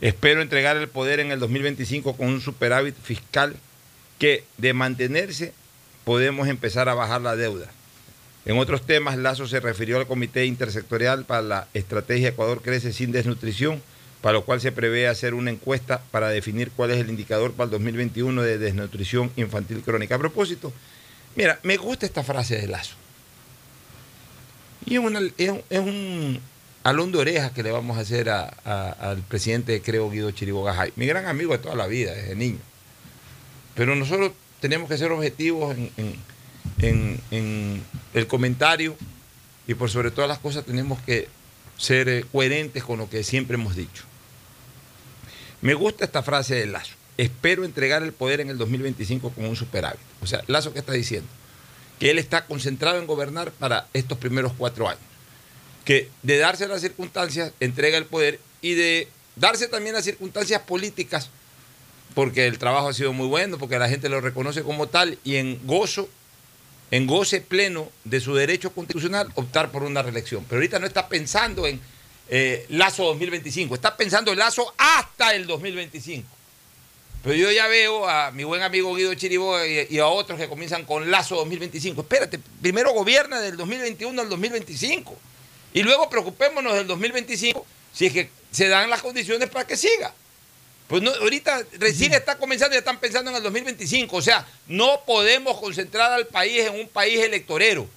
Espero entregar el poder en el 2025 con un superávit fiscal que, de mantenerse, podemos empezar a bajar la deuda. En otros temas, Lazo se refirió al Comité Intersectorial para la Estrategia Ecuador Crece sin Desnutrición, para lo cual se prevé hacer una encuesta para definir cuál es el indicador para el 2021 de desnutrición infantil crónica. A propósito, mira, me gusta esta frase de Lazo. Y es, un, alón de orejas que le vamos a hacer al presidente, creo, Guido Chiribogajay, mi gran amigo de toda la vida, desde niño. Pero nosotros tenemos que ser objetivos en, en, el comentario y por sobre todas las cosas tenemos que ser eh, coherentes con lo que siempre hemos dicho. Me gusta esta frase de Lazo. Espero entregar el poder en el 2025 con un superávit. O sea, Lazo, ¿qué está diciendo? Que él está concentrado en gobernar para estos primeros cuatro años. Que de darse las circunstancias, entrega el poder y de darse también las circunstancias políticas, porque el trabajo ha sido muy bueno, porque la gente lo reconoce como tal y en gozo en goce pleno de su derecho constitucional optar por una reelección. Pero ahorita no está pensando en eh, Lazo 2025, está pensando en Lazo hasta el 2025. Pero yo ya veo a mi buen amigo Guido Chiribó y, y, a otros que comienzan con Lazo 2025. Espérate, primero gobierna del 2021 al 2025 y luego preocupémonos del 2025 si es que se dan las condiciones para que siga. Pues no, ahorita recién está comenzando y están pensando en el 2025. O sea, no podemos concentrar al país en un país electorero.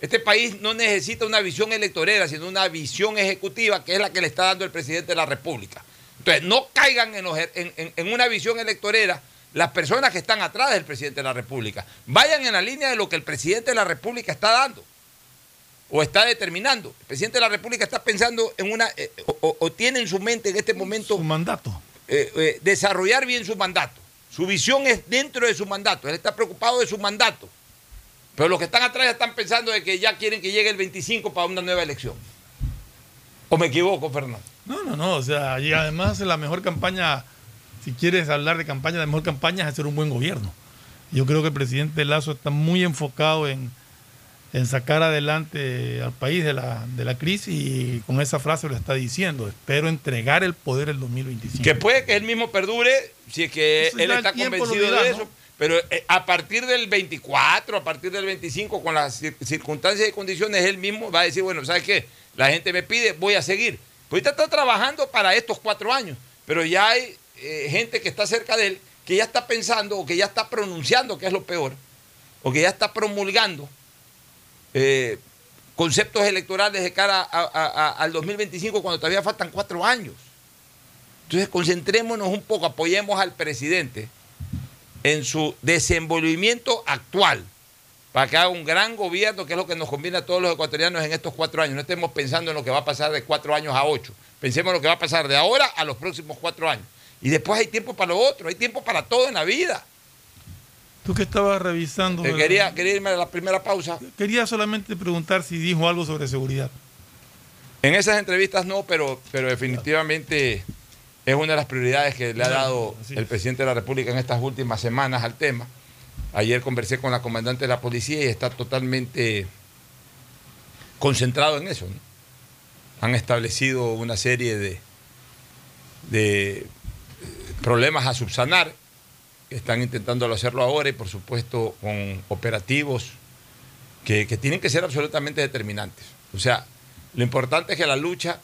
Este país no necesita una visión electorera, sino una visión ejecutiva, que es la que le está dando el presidente de la República. Entonces, no caigan en, los, en, en, en una visión electorera las personas que están atrás del presidente de la República. Vayan en la línea de lo que el presidente de la República está dando o está determinando. El presidente de la República está pensando en una, eh, o, o, tiene en su mente en este momento... Su mandato eh, eh, desarrollar bien su mandato. Su visión es dentro de su mandato. Él está preocupado de su mandato. Pero los que están atrás están pensando de que ya quieren que llegue el 25 para una nueva elección. ¿O me equivoco, Fernando? No, no, no. O sea, y además la mejor campaña, si quieres hablar de campaña, la mejor campaña es hacer un buen gobierno. Yo creo que el presidente Lazo está muy enfocado en, en sacar adelante al país de la, de la crisis y con esa frase lo está diciendo. Espero entregar el poder el 2025. Que puede que él mismo perdure si es que él está convencido dirá, de eso. ¿no? Pero eh, a partir del 24, a partir del 25, con las circunstancias y condiciones, él mismo va a decir, bueno, ¿sabes qué? La gente me pide, voy a seguir. Pues ahorita está trabajando para estos cuatro años, pero ya hay eh, gente que está cerca de él que ya está pensando o que ya está pronunciando, que es lo peor, o que ya está promulgando eh, conceptos electorales de cara al 2025 cuando todavía faltan cuatro años. Entonces concentrémonos un poco, apoyemos al presidente en su desenvolvimiento actual para que haga un gran gobierno, que es lo que nos conviene a todos los ecuatorianos en estos cuatro años. No estemos pensando en lo que va a pasar de cuatro años a ocho. Pensemos en lo que va a pasar de ahora a los próximos cuatro años. Y después hay tiempo para lo otro, hay tiempo para todo en la vida. Tú que estabas revisando. Eh, quería, quería irme a la primera pausa. Quería solamente preguntar si dijo algo sobre seguridad. En esas entrevistas no, pero, pero definitivamente es una de las prioridades que le ha dado el es. presidente de la República en estas últimas semanas al tema. Ayer conversé con la comandante de la policía y está totalmente concentrado en eso. ¿no? Han establecido una serie de, de eh, problemas a subsanar están intentando hacerlo ahora y por supuesto con operativos que, que tienen que ser absolutamente determinantes. O sea, lo importante es que la lucha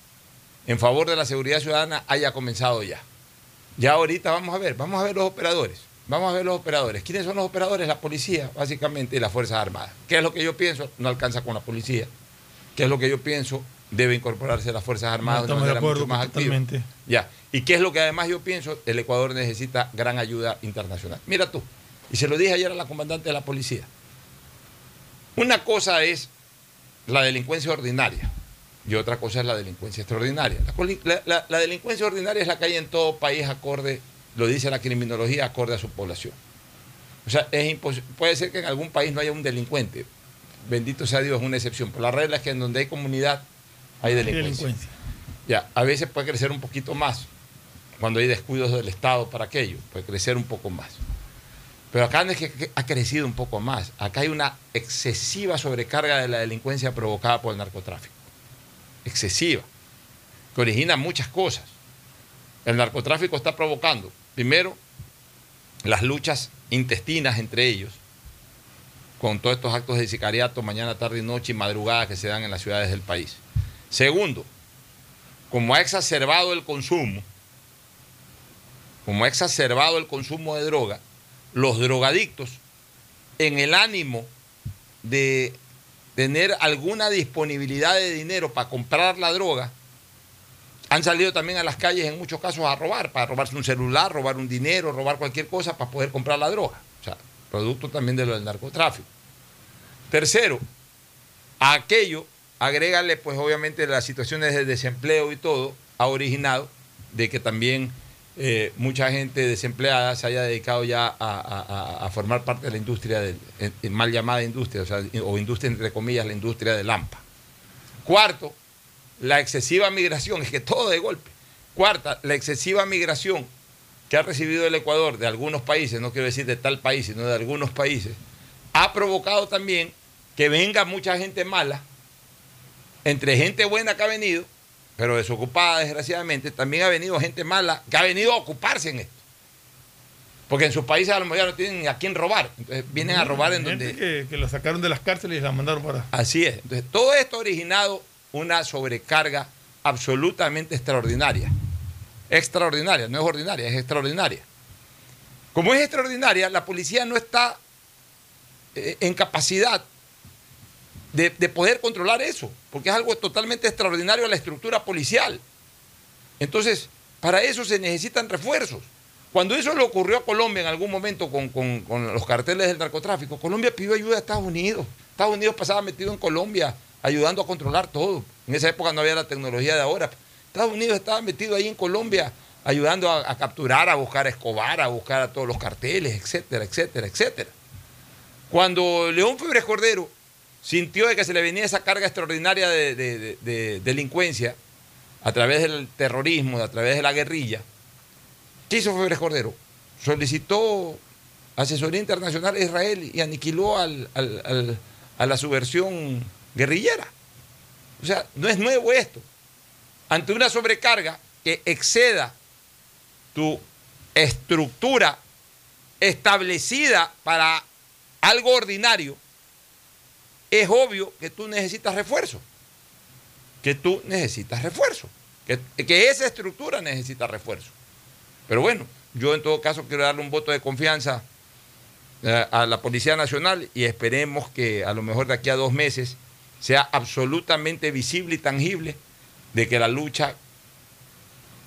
en favor de la seguridad ciudadana haya comenzado ya. Ya ahorita vamos a ver, vamos a ver los operadores. Vamos a ver los operadores. ¿Quiénes son los operadores? La policía, básicamente, y las Fuerzas Armadas. ¿Qué es lo que yo pienso? No alcanza con la policía. ¿Qué es lo que yo pienso? Debe incorporarse las Fuerzas Armadas estamos de de manera acuerdo mucho más activa. Ya. ¿Y qué es lo que además yo pienso? El Ecuador necesita gran ayuda internacional. Mira tú, y se lo dije ayer a la comandante de la policía. Una cosa es la delincuencia ordinaria y otra cosa es la delincuencia extraordinaria. La, delincuencia ordinaria es la que hay en todo país acorde, lo dice la criminología, acorde a su población. O sea, es puede ser que en algún país no haya un delincuente. Bendito sea Dios, es una excepción. Pero la regla es que en donde hay comunidad hay delincuencia. Delincuencia. Ya, a veces puede crecer un poquito más cuando hay descuidos del Estado para aquello, puede crecer un poco más. Pero acá no es que ha crecido un poco más, acá hay una excesiva sobrecarga de la delincuencia provocada por el narcotráfico. Excesiva, que origina muchas cosas. El narcotráfico está provocando, primero, las luchas intestinas entre ellos, con todos estos actos de sicariato mañana, tarde y noche y madrugada que se dan en las ciudades del país. Segundo, como ha exacerbado el consumo, como ha exacerbado el consumo de droga, los drogadictos, en el ánimo de tener alguna disponibilidad de dinero para comprar la droga, han salido también a las calles en muchos casos a robar, para robarse un celular, robar un dinero, robar cualquier cosa para poder comprar la droga. O sea, producto también de lo del narcotráfico. Tercero, a aquello, agrégale pues obviamente las situaciones de desempleo y todo, ha originado de que también eh, mucha gente desempleada se haya dedicado ya a, formar parte de la industria, mal llamada industria, o, sea, o industria entre comillas, la industria del AMPA. Cuarto, la excesiva migración, es que todo de golpe. Cuarta, la excesiva migración que ha recibido el Ecuador de algunos países, no quiero decir de tal país, sino de algunos países, ha provocado también que venga mucha gente mala, entre gente buena que ha venido, pero desocupada desgraciadamente, también ha venido gente mala que ha venido a ocuparse en esto. Porque en sus países a lo mejor ya no tienen a quién robar. Entonces vienen a robar en Gente donde... que, que la sacaron de las cárceles y la mandaron para. Así es. Entonces, todo esto ha originado una sobrecarga absolutamente extraordinaria. Extraordinaria, no es ordinaria, es extraordinaria. Como es extraordinaria, la policía no está eh, en capacidad de, de poder controlar eso, porque es algo totalmente extraordinario a la estructura policial. Entonces, para eso se necesitan refuerzos. Cuando eso le ocurrió a Colombia en algún momento con, con- con los carteles del narcotráfico, Colombia pidió ayuda a Estados Unidos. Estados Unidos pasaba metido en Colombia, ayudando a controlar todo. En esa época no había la tecnología de ahora. Estados Unidos estaba metido ahí en Colombia, ayudando a, a capturar, a buscar a Escobar, a buscar a todos los carteles, etcétera, etcétera, etcétera. Cuando León Febres Cordero sintió de que se le venía esa carga extraordinaria de, de- de- de delincuencia a través del terrorismo, a través de la guerrilla, ¿qué hizo Febres Cordero? Solicitó asesoría internacional a Israel y aniquiló al- a la subversión guerrillera. O sea, no es nuevo esto. Ante una sobrecarga que exceda tu estructura establecida para algo ordinario, es obvio que tú necesitas refuerzo. Que tú necesitas refuerzo. Que, esa estructura necesita refuerzo. Pero bueno, yo en todo caso quiero darle un voto de confianza eh, a la Policía Nacional y esperemos que a lo mejor de aquí a dos meses sea absolutamente visible y tangible de que la lucha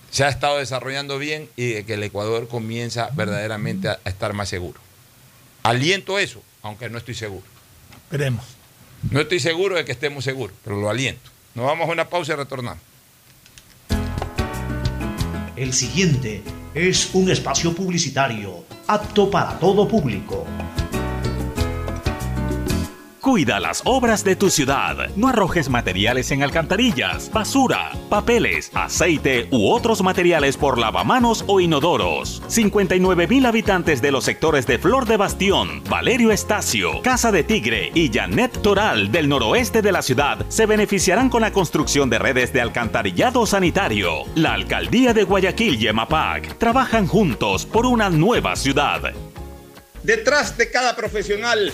se ha estado desarrollando bien y de que el Ecuador comienza verdaderamente a, a estar más seguro. Aliento eso, aunque no estoy seguro. Esperemos. No estoy seguro de que estemos seguros, pero lo aliento. Nos vamos a una pausa y retornamos. El siguiente es un espacio publicitario apto para todo público. Cuida las obras de tu ciudad. No arrojes materiales en alcantarillas, basura, papeles, aceite u otros materiales por lavamanos o inodoros. 59 mil habitantes de los sectores de Flor de Bastión, Valerio Estacio, Casa de Tigre y Janet Toral del noroeste de la ciudad se beneficiarán con la construcción de redes de alcantarillado sanitario. La alcaldía de Guayaquil y EMAPAC trabajan juntos por una nueva ciudad. Detrás de cada profesional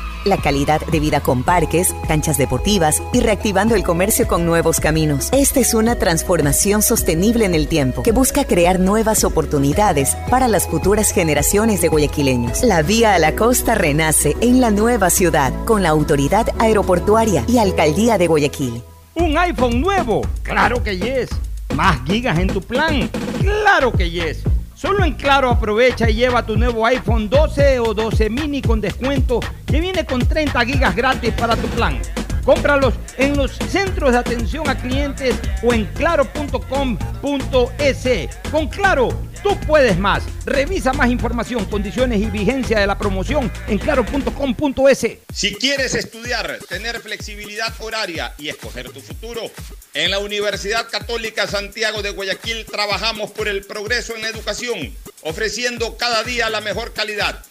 la calidad de vida con parques, canchas deportivas y reactivando el comercio con nuevos caminos. Esta es una transformación sostenible en el tiempo que busca crear nuevas oportunidades para las futuras generaciones de guayaquileños. La vía a la costa renace en la nueva ciudad con la autoridad aeroportuaria y alcaldía de Guayaquil. ¿Un iPhone nuevo? Claro que yes. ¿Más gigas en tu plan? Claro que yes. Solo en Claro aprovecha y lleva tu nuevo iPhone 12 o 12 mini con descuento que viene con 30 gigas gratis para tu plan. Cómpralos en los centros de atención a clientes o en claro.com.es. Con Claro, tú puedes más. Revisa más información, condiciones y vigencia de la promoción en claro.com.es. Si quieres estudiar, tener flexibilidad horaria y escoger tu futuro, en la Universidad Católica Santiago de Guayaquil trabajamos por el progreso en la educación, ofreciendo cada día la mejor calidad.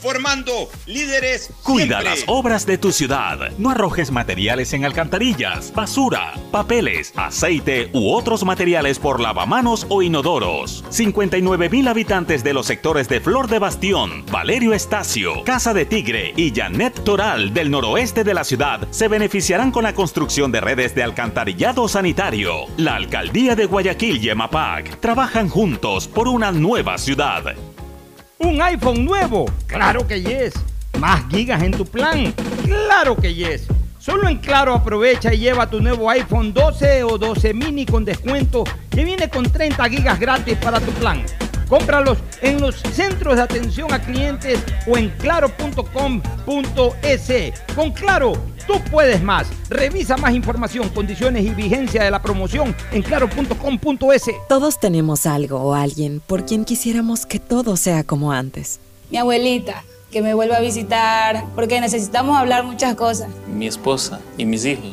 formando líderes Cuida las obras de tu ciudad. No arrojes materiales en alcantarillas, basura, papeles, aceite u otros materiales por lavamanos o inodoros. 59 mil habitantes de los sectores de Flor de Bastión, Valerio Estacio, Casa de Tigre y Janet Toral del noroeste de la ciudad se beneficiarán con la construcción de redes de alcantarillado sanitario. La alcaldía de Guayaquil y EMAPAC trabajan juntos por una nueva ciudad. ¿Un iPhone nuevo? Claro que yes. ¿Más gigas en tu plan? Claro que yes. Solo en Claro aprovecha y lleva tu nuevo iPhone 12 o 12 mini con descuento que viene con 30 gigas gratis para tu plan. Cómpralos en los centros de atención a clientes o en claro.com.es. Con Claro, tú puedes más. Revisa más información, condiciones y vigencia de la promoción en claro.com.es. Todos tenemos algo o alguien por quien quisiéramos que todo sea como antes. Mi abuelita, que me vuelva a visitar, porque necesitamos hablar muchas cosas. mi esposa y mis hijos,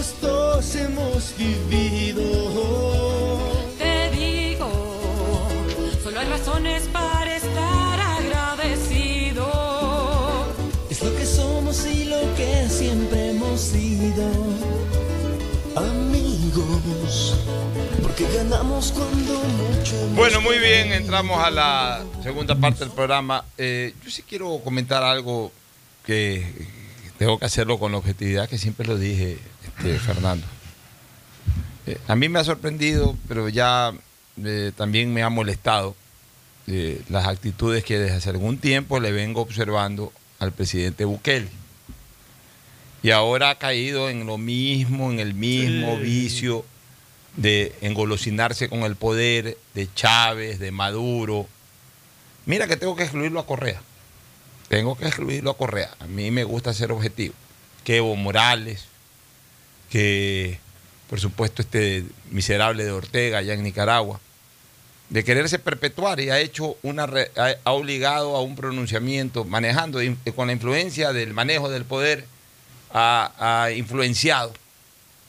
Bueno que los dos hemos vivido. Te digo, solo hay razones para estar agradecido. Es lo que somos y lo que siempre hemos sido. Amigos, porque ganamos cuando mucho. Bueno, muy bien, entramos a la segunda parte del programa. Eh, yo sí quiero comentar algo que tengo que hacerlo con la objetividad que siempre lo dije, este, Fernando. Eh, a mí me ha sorprendido, pero ya eh, también me ha molestado eh, las actitudes que desde hace algún tiempo le vengo observando al presidente Bukele. Y ahora ha caído en lo mismo, en el mismo Sí. vicio de engolosinarse con el poder de Chávez, de Maduro. Mira que tengo que excluirlo a Correa. Tengo que excluirlo a Correa. A mí me gusta ser objetivo. Que Evo Morales, que por supuesto este miserable de Ortega allá en Nicaragua, de quererse perpetuar y ha hecho una ha, obligado a un pronunciamiento, manejando in- con la influencia del manejo del poder, ha, ha influenciado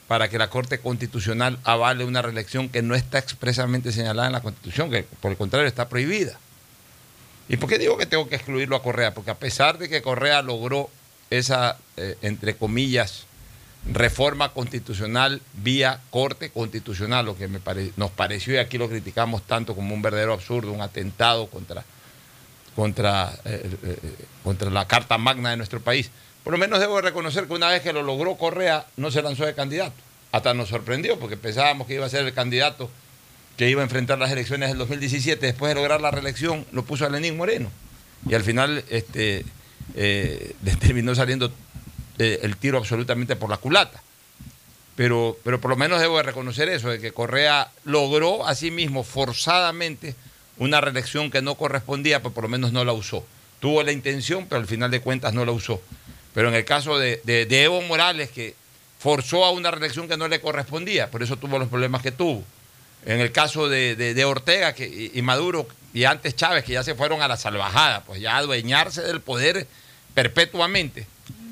para que la Corte Constitucional avale una reelección que no está expresamente señalada en la Constitución, que por el contrario está prohibida. ¿Y por qué digo que tengo que excluirlo a Correa? Porque a pesar de que Correa logró esa, eh, entre comillas, reforma constitucional vía Corte Constitucional, lo que me pare- nos pareció y aquí lo criticamos tanto como un verdadero absurdo, un atentado contra, contra, eh, eh, contra la Carta Magna de nuestro país. Por lo menos debo de reconocer que una vez que lo logró Correa, no se lanzó de candidato. Hasta nos sorprendió, porque pensábamos que iba a ser el candidato que iba a enfrentar las elecciones del 2017. Después de lograr la reelección, lo puso a Lenín Moreno. Y al final este, eh, [LAUGHS] terminó saliendo el tiro absolutamente por la culata. Pero, pero por lo menos debo de reconocer eso, de que Correa logró a sí mismo forzadamente una reelección que no correspondía, pero por lo menos no la usó. Tuvo la intención, pero al final de cuentas no la usó. Pero en el caso de, de- Evo Morales, que forzó a una reelección que no le correspondía, por eso tuvo los problemas que tuvo. En el caso de, de- Ortega que, y, y Maduro, y antes Chávez, que ya se fueron a la salvajada, pues ya adueñarse del poder perpetuamente.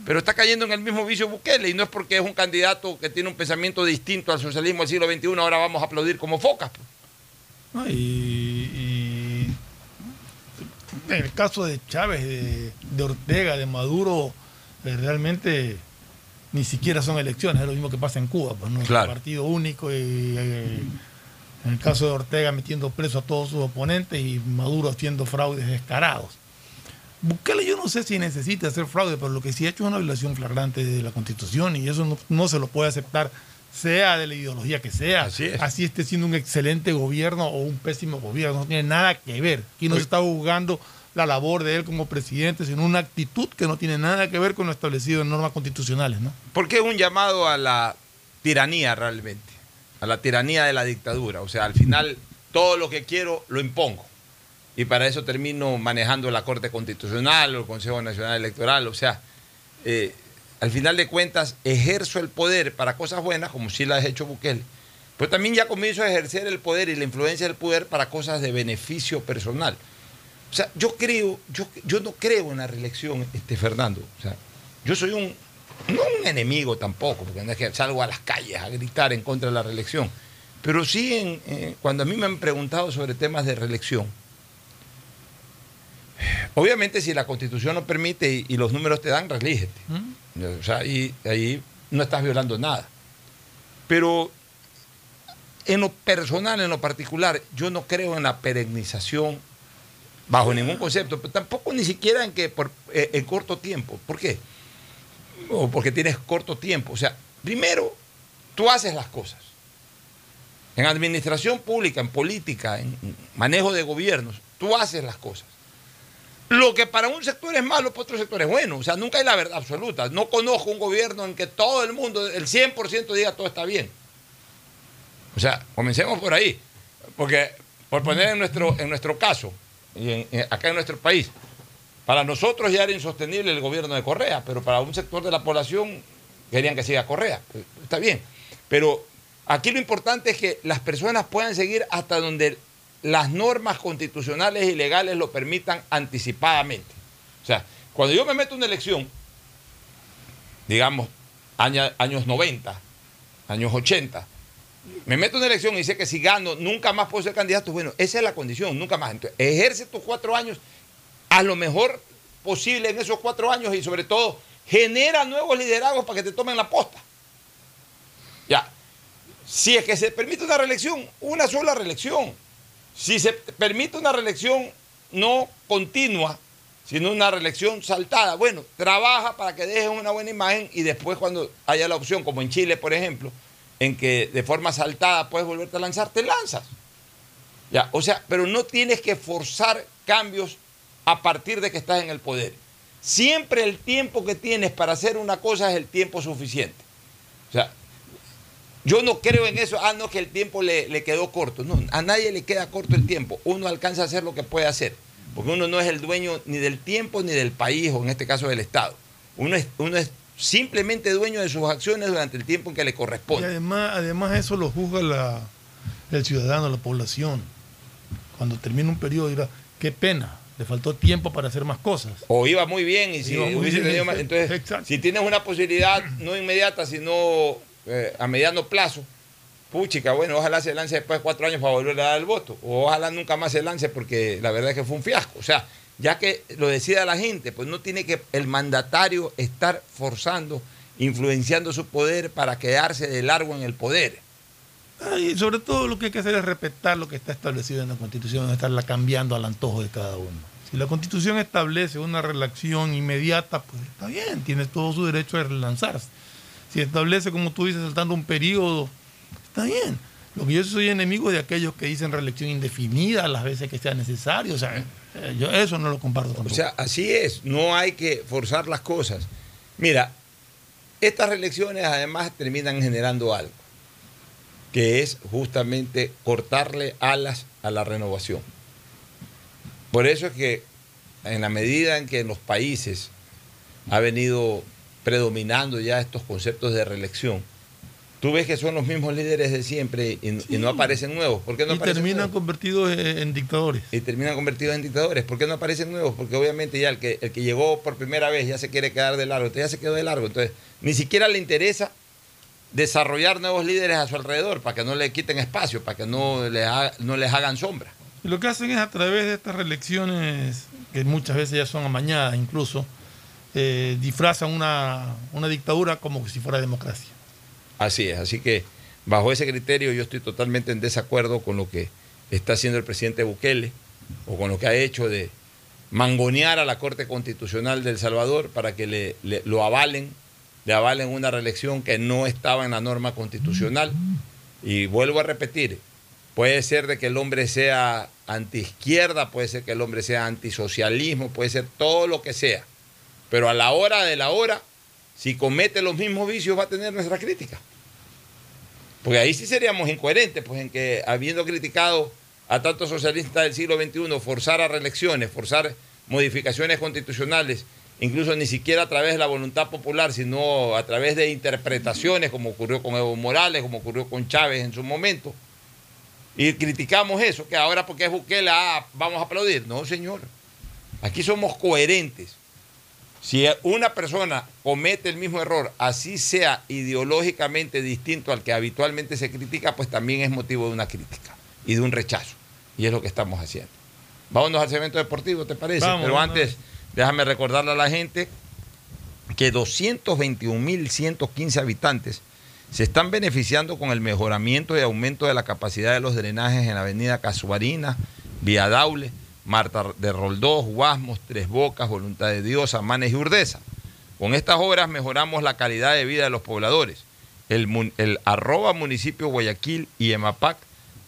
Pero está cayendo en el mismo vicio Bukele, y no es porque es un candidato que tiene un pensamiento distinto al socialismo del siglo XXI, ahora vamos a aplaudir como focas. pues. No, y, y en el caso de Chávez, de, de Ortega, de Maduro, eh, realmente ni siquiera son elecciones, es lo mismo que pasa en Cuba, pues no Claro. partido único y eh, en el caso de Ortega metiendo preso a todos sus oponentes y Maduro haciendo fraudes descarados. Bukele yo no sé si necesita hacer fraude, pero lo que sí ha hecho es una violación flagrante de la Constitución y eso no, no se lo puede aceptar, sea de la ideología que sea. Así es. Así esté siendo un excelente gobierno o un pésimo gobierno, no tiene nada que ver. Aquí no se está juzgando la labor de él como presidente, sino una actitud que no tiene nada que ver con lo establecido en normas constitucionales, ¿no? Porque es un llamado a la tiranía realmente, a la tiranía de la dictadura. O sea, al final todo lo que quiero lo impongo. Y para eso termino manejando la Corte Constitucional o el Consejo Nacional Electoral. O sea, eh, al final de cuentas ejerzo el poder para cosas buenas, como sí las ha hecho Bukele. Pero también ya comienzo a ejercer el poder y la influencia del poder para cosas de beneficio personal. O sea, yo creo, yo, yo no creo en la reelección, este, Fernando. O sea, yo soy un no un enemigo tampoco, porque no es que salgo a las calles a gritar en contra de la reelección, pero sí eh, cuando a mí me han preguntado sobre temas de reelección, obviamente si la constitución lo permite y, y los números te dan, relígete. O sea, ahí, ahí no estás violando nada. Pero en lo personal, en lo particular, yo no creo en la perennización bajo ningún concepto, pero tampoco ni siquiera en que por, eh, en corto tiempo. ¿Por qué? O porque tienes corto tiempo. O sea, primero, tú haces las cosas. En administración pública, en política, en manejo de gobiernos, tú haces las cosas. Lo que para un sector es malo, para otro sector es bueno. O sea, nunca hay la verdad absoluta. No conozco un gobierno en que todo el mundo, el 100% diga todo está bien. O sea, comencemos por ahí. Porque, por poner en nuestro, en nuestro caso, en- acá en nuestro país, para nosotros ya era insostenible el gobierno de Correa, pero para un sector de la población querían que siga Correa. Está bien. Pero aquí lo importante es que las personas puedan seguir hasta donde las normas constitucionales y legales lo permitan anticipadamente. O sea, cuando yo me meto en una elección, digamos, años 90, años 80, me meto en una elección y sé que si gano nunca más puedo ser candidato, bueno, esa es la condición, nunca más. Entonces, ejerce tus cuatro años a lo mejor posible en esos cuatro años y sobre todo genera nuevos liderazgos para que te tomen la posta. Ya, si es que se permite una reelección, una sola reelección. Si se permite una reelección no continua, sino una reelección saltada, bueno, trabaja para que dejes una buena imagen y después cuando haya la opción, como en Chile, por ejemplo, en que de forma saltada puedes volverte a lanzar, te lanzas. Ya, o sea, pero no tienes que forzar cambios a partir de que estás en el poder. Siempre el tiempo que tienes para hacer una cosa es el tiempo suficiente. O sea, yo no creo en eso, ah, no, que el tiempo le, le quedó corto. No, a nadie le queda corto el tiempo. Uno alcanza a hacer lo que puede hacer. Porque uno no es el dueño ni del tiempo ni del país, o en este caso del Estado. Uno es, uno es simplemente dueño de sus acciones durante el tiempo en que le Y corresponde. además, además eso lo juzga la- el ciudadano, la población. Cuando termina un periodo dirá, qué pena, le faltó tiempo para hacer más cosas. O iba muy bien y si hubiese tenido más- Entonces, si tienes una posibilidad no inmediata, sino eh, a mediano plazo, puchica, bueno, ojalá se lance después de cuatro años para volver a dar el voto. O ojalá nunca más se lance porque la verdad es que fue un fiasco. O sea, ya que lo decida la gente, pues no tiene que el mandatario estar forzando, influenciando su poder para quedarse de largo en el poder. Ah, Y sobre todo lo que hay que hacer es respetar lo que está establecido en la Constitución, no estarla cambiando al antojo de cada uno. Si la Constitución establece una relación inmediata, pues está bien, tiene todo su derecho a relanzarse. Si establece, como tú dices, saltando un periodo, está bien. Lo que yo soy enemigo de aquellos que dicen reelección indefinida las veces que sea necesario. O sea, eh, yo eso no lo comparto tampoco. O sea, así es, no hay que forzar las cosas. Mira, estas reelecciones además terminan generando algo, que es justamente cortarle alas a la renovación. Por eso es que en la medida en que en los países ha venido predominando ya estos conceptos de reelección, tú ves que son los mismos líderes de siempre y, y no aparecen nuevos. ¿Por qué no y aparecen terminan nuevos? convertidos en, dictadores. y terminan convertidos en dictadores. ¿Por qué no aparecen nuevos? Porque obviamente ya el que, el que llegó por primera vez ya se quiere quedar de largo, entonces ya se quedó de largo. Entonces, ni siquiera le interesa desarrollar nuevos líderes a su alrededor para que no le quiten espacio, para que no, le ha- no les hagan sombra. Y lo que hacen es a través de estas reelecciones, que muchas veces ya son amañadas incluso, eh, disfrazan una, una dictadura como si fuera democracia. Así es, así que bajo ese criterio yo estoy totalmente en desacuerdo con lo que está haciendo el presidente Bukele o con lo que ha hecho de mangonear a la Corte Constitucional de El Salvador para que le, le- lo avalen, le avalen una reelección que no estaba en la norma constitucional. Y vuelvo a repetir, puede ser de que el hombre sea antiizquierda, puede ser que el hombre sea antisocialismo, puede ser todo lo que sea. Pero a la hora de la hora, si comete los mismos vicios, va a tener nuestra crítica. Porque ahí sí seríamos incoherentes, pues en que habiendo criticado a tantos socialistas del siglo XXI, forzar a reelecciones, forzar modificaciones constitucionales, incluso ni siquiera a través de la voluntad popular, sino a través de interpretaciones, como ocurrió con Evo Morales, como ocurrió con Chávez en su momento. Y criticamos eso, que ahora porque es Bukele, ah, vamos a aplaudir. No, señor. Aquí somos coherentes. Si una persona comete el mismo error, así sea ideológicamente distinto al que habitualmente se critica, pues también es motivo de una crítica y de un rechazo. Y es lo que estamos haciendo. Vámonos al segmento deportivo, ¿te parece? Vamos, Pero antes, déjame recordarle a la gente que 221.115 habitantes se están beneficiando con el mejoramiento y aumento de la capacidad de los drenajes en la avenida Casuarina, Vía Daule, Marta de Roldós, Guasmos, Tres Bocas, Voluntad de Dios, Amanes y Urdesa. Con estas obras mejoramos la calidad de vida de los pobladores. El, arroba municipio Guayaquil y EMAPAC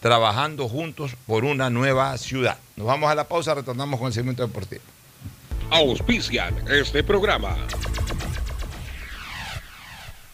trabajando juntos por una nueva ciudad. Nos vamos a la pausa, retornamos con el segmento deportivo. Auspician este programa.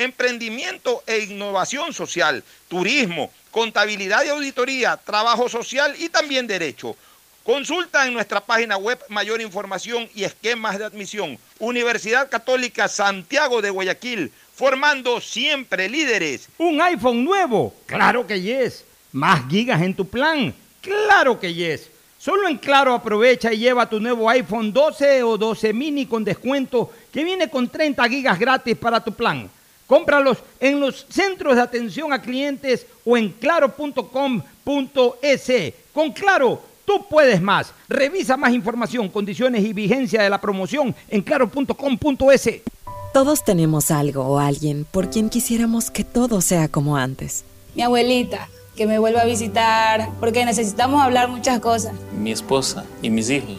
emprendimiento e innovación social, turismo, contabilidad y auditoría, trabajo social y también derecho. Consulta en nuestra página web mayor información y esquemas de admisión. Universidad Católica Santiago de Guayaquil, formando siempre líderes. ¿Un iPhone nuevo? Claro que yes. ¿Más gigas en tu plan? Claro que yes. Solo en Claro aprovecha y lleva tu nuevo iPhone 12 o 12 mini con descuento que viene con 30 gigas gratis para tu plan. Cómpralos en los centros de atención a clientes o en claro.com.es. Con Claro, tú puedes más. Revisa más información, condiciones y vigencia de la promoción en claro.com.es. Todos tenemos algo o alguien por quien quisiéramos que todo sea como antes. Mi abuelita, que me vuelva a visitar, porque necesitamos hablar muchas cosas. Mi esposa y mis hijos,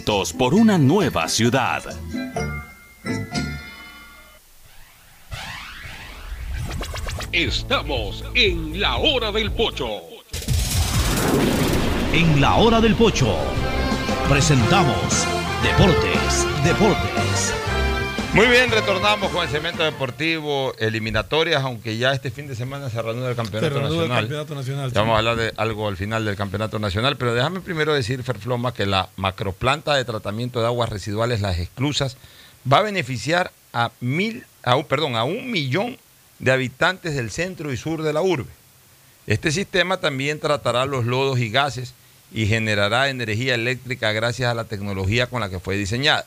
por una nueva ciudad. Estamos en la hora del pocho. En la hora del pocho presentamos Deportes, Deportes. Muy bien, retornamos con el segmento deportivo, eliminatorias, aunque ya este fin de semana se reanuda el campeonato Se reanuda el nacional. campeonato nacional, Ya vamos a hablar de algo al final del campeonato nacional, pero déjame primero decir, Ferfloma, que la macroplanta de tratamiento de aguas residuales, las exclusas, va a beneficiar a mil, a un, perdón, a un millón de habitantes del centro y sur de la urbe. Este sistema también tratará los lodos y gases y generará energía eléctrica gracias a la tecnología con la que fue diseñada.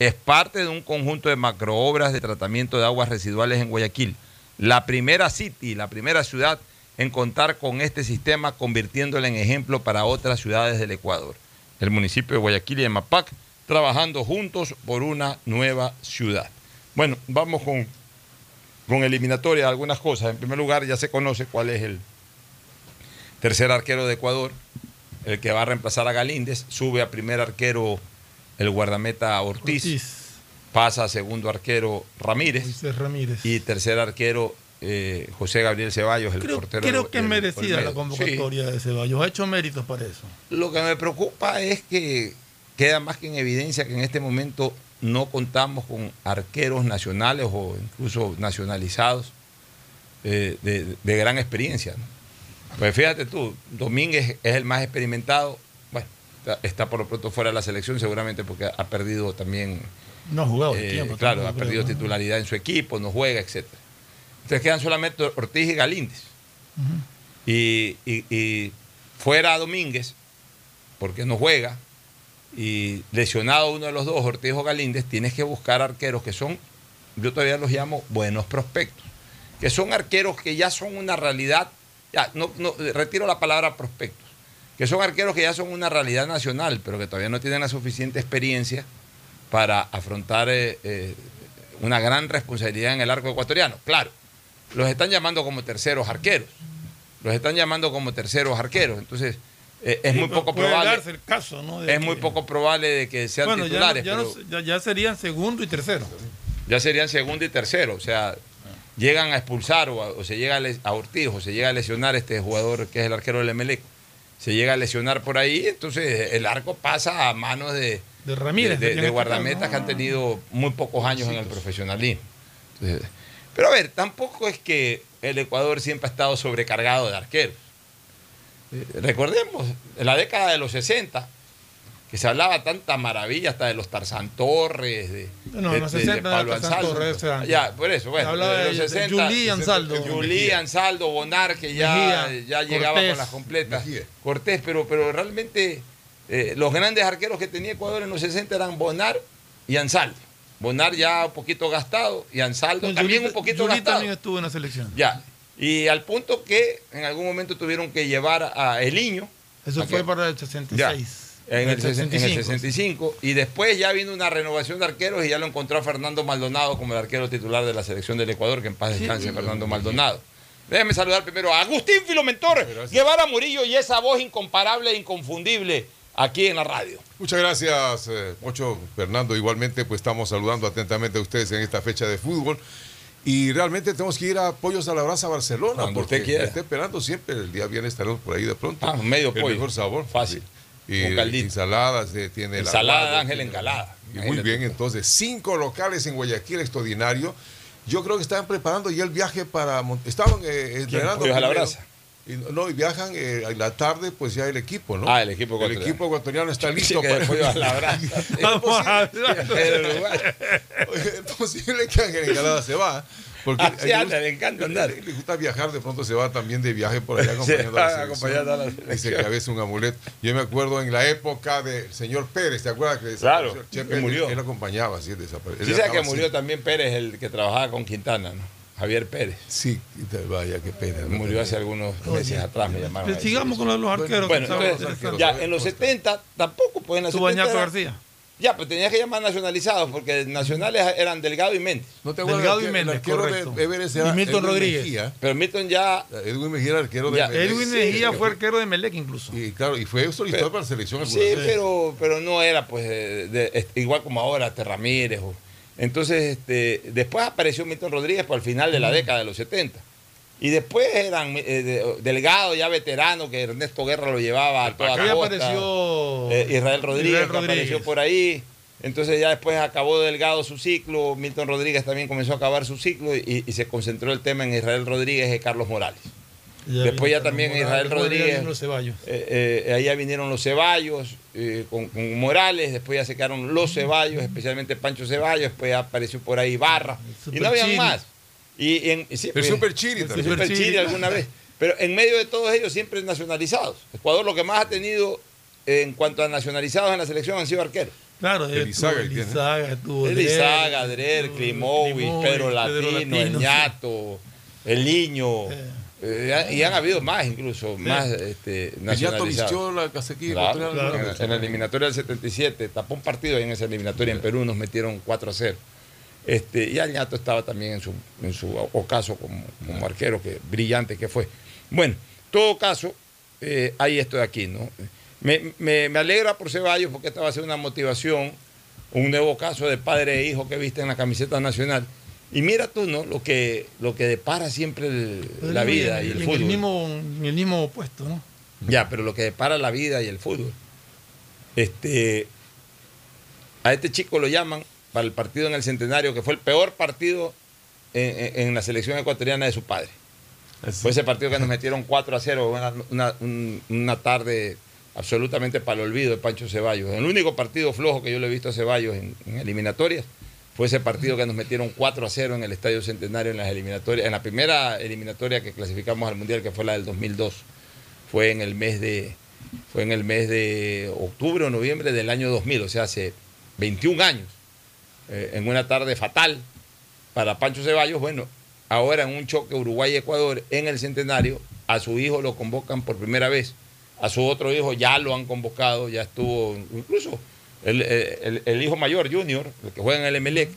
Es parte de un conjunto de macroobras de tratamiento de aguas residuales en Guayaquil. La primera city, la primera ciudad en contar con este sistema, convirtiéndolo en ejemplo para otras ciudades del Ecuador. El municipio de Guayaquil y de Mapac trabajando juntos por una nueva ciudad. Bueno, vamos con, con eliminatoria algunas cosas. En primer lugar, ya se conoce cuál es el tercer arquero de Ecuador, el que va a reemplazar a Galíndez. Sube a primer arquero el guardameta Ortiz. Pasa a segundo arquero Ramírez. Moisés Ramírez. Y tercer arquero eh, José Gabriel Ceballos, el Creo, portero. creo que es merecida la convocatoria de Ceballos. Ha hecho méritos para eso. Lo que me preocupa es que queda más que en evidencia que en este momento no contamos con arqueros nacionales o incluso nacionalizados eh, de, de gran experiencia. ¿no? Pues fíjate tú, Domínguez es el más experimentado. Está, está por lo pronto fuera de la selección, seguramente porque ha perdido también No ha jugado Eh, tiempo. claro, ha creo, perdido ¿no? titularidad en su equipo, no juega, etc. Entonces quedan solamente Ortiz y Galíndez. y, y- y fuera Domínguez, porque no juega, y lesionado uno de los dos, Ortiz o Galíndez, tienes que buscar arqueros que son, yo todavía los llamo buenos prospectos, que son arqueros que ya son una realidad, ya, no, no, retiro la palabra prospectos, que son arqueros que ya son una realidad nacional, pero que todavía no tienen la suficiente experiencia para afrontar eh, eh, una gran responsabilidad en el arco ecuatoriano. Claro, los están llamando como terceros arqueros. Los están llamando como terceros arqueros. Entonces, eh, es Sí, muy poco probable. darse el caso, ¿no? de Es muy poco probable de que sean Bueno, ya, no- titulares. ya, pero ya- ya serían segundo y tercero. ya serían segundo y tercero. O sea, llegan a expulsar o, a- o se llega a, les- a Ortiz o se llega a lesionar este jugador que es el arquero del Emelec. Se llega a lesionar por ahí, entonces el arco pasa a manos de, De Ramírez, de, de- en de guardametas que han tenido muy pocos años en el profesionalismo. Entonces, pero a ver, tampoco es que el Ecuador siempre ha estado sobrecargado de arqueros. Eh, Recordemos, en la década de los 60, que se hablaba tanta maravilla hasta de los Tarzán Torres, de, No, de- en los de- de 60 Pablo Ansaldo. Torres. Ya, por eso, bueno, hablaba de los de- de 60. Julí Ansaldo. Julí, Ansaldo, Bonar, que ya, Mejía, ya llegaba Cortés. con las completas. Cortés, pero, pero realmente eh, los grandes arqueros que tenía Ecuador en los 60 eran Bonar y Ansaldo. Bonar ya un poquito gastado y Ansaldo No, también un poquito gastado. también estuvo en la selección. Ya. Y al punto que en algún momento tuvieron que llevar a Eliño. Eso a fue que- para el Ya, 66. en el, El 65. en el 65. 65. Y después ya vino una renovación de arqueros y ya lo encontró a Fernando Maldonado como el arquero titular de la selección del Ecuador, que en paz descanse Fernando Maldonado. Déjeme saludar primero a Agustín Filomentor, Guevara Murillo y esa voz incomparable e inconfundible aquí en la radio. Muchas gracias, eh, Ocho Fernando. Igualmente, pues estamos saludando atentamente a ustedes en esta fecha de fútbol. Y realmente tenemos que ir a Pollos a la Brasa Barcelona. Cuando porque usted quiera. Esté esperando siempre. El día viernes estaremos por ahí de pronto. Ah, medio El pollo. mejor sabor. Fácil. Y ensaladas, eh, tiene el Ensalada de Ángel. Y muy bien, entonces, cinco locales en Guayaquil extraordinario. Yo creo que están preparando ya el viaje para... Estaban eh, entrenando... Pollos a la. Brasa? Y, no, y viajan eh, en la tarde, pues ya el equipo, ¿no? Ah, el equipo El ecuatoriano. equipo ecuatoriano está listo para... [LAUGHS] a la brasa. [LAUGHS] Vamos a El Uruguay. [LAUGHS] Es posible que Ángel Encalada se va. Porque Ah, sí, anda, le encanta andar. Le, le gusta viajar, de pronto se va también de viaje por allá [LAUGHS] Se acompañando a la selección. acompañando a la Dice que a veces un amuleto. Yo me acuerdo en la época del señor Pérez, ¿te acuerdas que Claro, desapareció? Che que Pérez, murió. Él acompañaba, así desapareció. Sí, sabe que murió también Pérez, el que trabajaba con Quintana, ¿no? Javier Pérez. Sí, vaya, qué pena. ¿no? Murió hace algunos meses atrás, me llamaron. Sigamos con los, arqueros. Bueno, entonces, ya en los 70 tampoco, en los Tuvo 70 Añaco era- García. Ya, pero tenías que llamar nacionalizados porque nacionales eran Delgado y Méndez. ¿No te Delgado y Méndez, el arquero correcto. de Everest Y era Milton Edwin Rodríguez. Mejía? Pero Milton ya Edwin Mejía era arquero de Ya, Emelec. Edwin Mejía sí, fue arquero de Melec incluso. Y claro, y fue solicitado Pero- para la selección. Sí, alguna pero, pero no era pues de- de- est- igual como ahora, este Ramírez. o- entonces, este, después apareció Milton Rodríguez por el final de la década de los 70. Y después eran eh, de- Delgado, ya veterano, que Ernesto Guerra lo llevaba a toda costa. apareció Eh, Israel Rodríguez, Israel que apareció por ahí. Entonces ya después acabó Delgado su ciclo, Milton Rodríguez también comenzó a acabar su ciclo y, y se concentró el tema en Israel Rodríguez y Carlos Morales. Ya Después ya también Morales, Israel Rodríguez. vino los Ceballos. Eh, eh, ahí ya vinieron los Ceballos eh, con, con Morales, después ya se quedaron los Ceballos, especialmente Pancho Ceballos, después ya apareció por ahí Barra, y no habían Chiri. más. Y en, sí, El pues, Super Chiri el también. Super Chiri Chiri. alguna vez. Pero en medio de todos ellos siempre nacionalizados. Ecuador lo que más ha tenido en cuanto a nacionalizados en la selección han sido arqueros. Claro, Elizaga, estuvo ¿quién es? Elizaga, estuvo Elizaga, Drer, Drer, estuvo Klimovic, Pedro Latino, El sí. Ñato, El Niño. Eh. eh, y han habido más incluso, más este, nacionalizados. vistió la casaquilla Claro, ecuatoriana. en, la- en la eliminatoria del 77, tapó un partido ahí en esa eliminatoria en Perú, nos metieron 4 a 0. Este, y Añato estaba también en su, en su ocaso como, como arquero, que brillante que fue. Bueno, en todo caso, eh, hay esto de aquí, ¿no? Me, me- me alegra por Ceballos porque esta va a ser una motivación, un nuevo caso de padre e hijo que viste en la camiseta nacional. Y mira tú, ¿no? Lo que, lo que depara siempre el- la en- vida y el en fútbol. El mismo, en el mismo puesto, ¿no? Ya, pero lo que depara la vida y el fútbol. Este, a este chico lo llaman para el partido en el centenario, que fue el peor partido en, en- en la selección ecuatoriana de su padre. Fue ese partido que nos metieron 4 a 0, una, una- un- una tarde absolutamente para el olvido de Pancho Ceballos. El único partido flojo que yo le he visto a Ceballos en, en eliminatorias fue ese partido que nos metieron 4 a 0 en el Estadio Centenario en las eliminatorias, en la primera eliminatoria que clasificamos al Mundial, que fue la del 2002. Fue en el mes de, fue en el mes de octubre o noviembre del año 2000, o sea, hace 21 años, eh, en una tarde fatal para Pancho Ceballos. Bueno, ahora en un choque Uruguay-Ecuador en el Centenario, a su hijo lo convocan por primera vez, a su otro hijo ya lo han convocado, ya estuvo, incluso el, el- el hijo mayor, Junior, el que juega en el Emelec,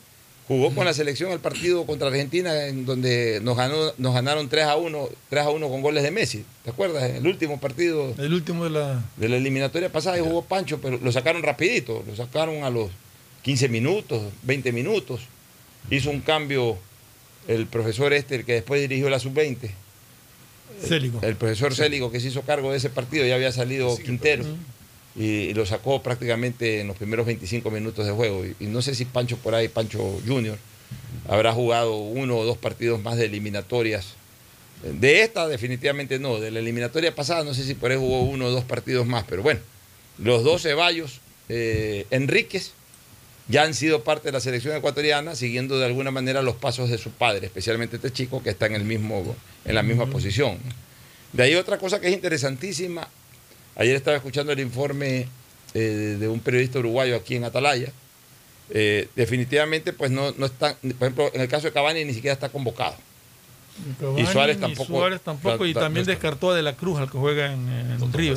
jugó con la selección el partido contra Argentina, en donde nos, ganó, nos ganaron 3 a 1, 3 a 1 con goles de Messi. ¿Te acuerdas? El último partido El último de la. de la eliminatoria pasada y jugó Pancho, pero lo sacaron rapidito, lo sacaron a los 15 minutos, 20 minutos. Hizo un cambio el profesor este, el que después dirigió la sub-20. Célico. El profesor Célico que se hizo cargo de ese partido, ya había salido Quintero y, y lo sacó prácticamente en los primeros 25 minutos de juego. Y, y no sé si Pancho por ahí, Pancho Junior, habrá jugado uno o dos partidos más de eliminatorias. De esta definitivamente no, de la eliminatoria pasada no sé si por ahí jugó uno o dos partidos más, pero bueno, los dos Ceballos, eh, Enríquez, ya han sido parte de la selección ecuatoriana, siguiendo de alguna manera los pasos de su padre, especialmente este chico que está en, el mismo, en la misma posición. De ahí otra cosa que es interesantísima, ayer estaba escuchando el informe eh, de un periodista uruguayo aquí en Atalaya, Eh, definitivamente pues no, no está, por ejemplo, en el caso de Cavani ni siquiera está convocado. Cavani, Suárez tampoco- Suárez tampoco, y ta- ta- también descartó a De la Cruz, al que juega en, en Río.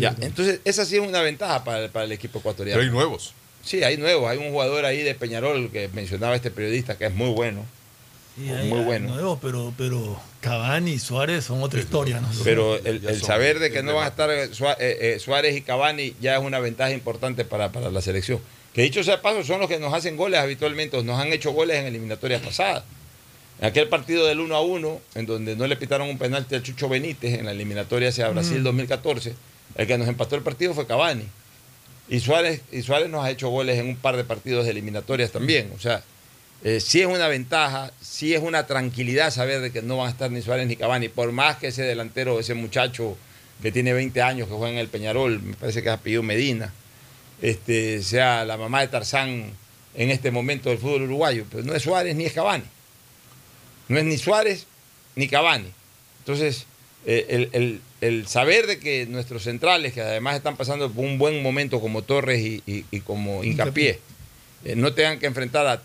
Ya, entonces esa sí es una ventaja para, el- para el equipo ecuatoriano. Pero hay nuevos. Sí, hay nuevos. Hay un jugador ahí de Peñarol que mencionaba este periodista que es muy bueno. Sí, hay- muy hay bueno. nuevos, pero, pero Cavani y Suárez son otra historia. ¿no? Pero el, el saber de que no van a estar eh, eh, eh, Suárez y Cavani ya es una ventaja importante para, para la selección. Que dicho sea de paso, son los que nos hacen goles habitualmente, o nos han hecho goles en eliminatorias pasadas. En aquel partido del 1 a 1, en donde no le pitaron un penalti al Chucho Benítez en la eliminatoria hacia Brasil Mm. 2014, 2014, el que nos empató el partido fue Cavani. Y Suárez, y Suárez nos ha hecho goles en un par de partidos de eliminatorias también. O sea, eh, sí es una ventaja, sí es una tranquilidad saber de que no van a estar ni Suárez ni Cavani. Por más que ese delantero, ese muchacho que tiene 20 años, que juega en el Peñarol, me parece que es apellido Medina, este, sea la mamá de Tarzán en este momento del fútbol uruguayo. Pero no es Suárez ni es Cavani. No es ni Suárez ni Cavani. Entonces, el, el- el saber de que nuestros centrales, que además están pasando por un buen momento como Torres y, y- y como Hincapié, eh, no tengan que enfrentar a,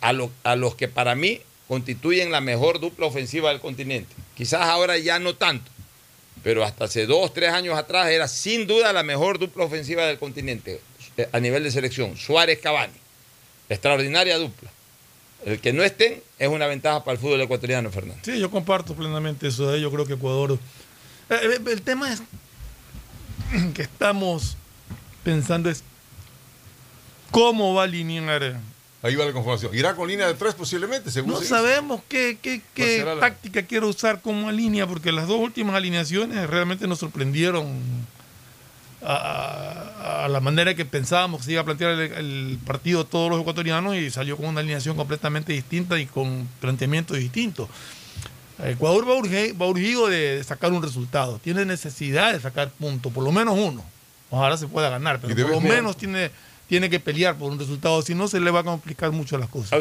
a, lo- a los que para mí constituyen la mejor dupla ofensiva del continente. Quizás ahora ya no tanto, pero hasta hace dos, tres años atrás era sin duda la mejor dupla ofensiva del continente eh, a nivel de selección. Suárez-Cavani. Extraordinaria dupla. El que no estén es una ventaja para el fútbol ecuatoriano, Fernando. Sí, yo comparto plenamente eso. de ahí. Yo creo que Ecuador. Eh, eh, el tema es que estamos pensando es cómo va a alinear. Ahí va la conformación. Irá con línea de tres posiblemente, según No se sabemos qué, qué, qué la- táctica quiere usar como línea, porque las dos últimas alineaciones realmente nos sorprendieron a, la manera que pensábamos que se iba a plantear el, el partido todos los ecuatorianos y salió con una alineación completamente distinta y con planteamientos distintos. Ecuador va, urge- va urgido de, de sacar un resultado, tiene necesidad de sacar puntos, por lo menos uno. Ojalá se pueda ganar, pero por lo menos tiene, tiene que pelear por un resultado, si no se le va a complicar mucho las cosas.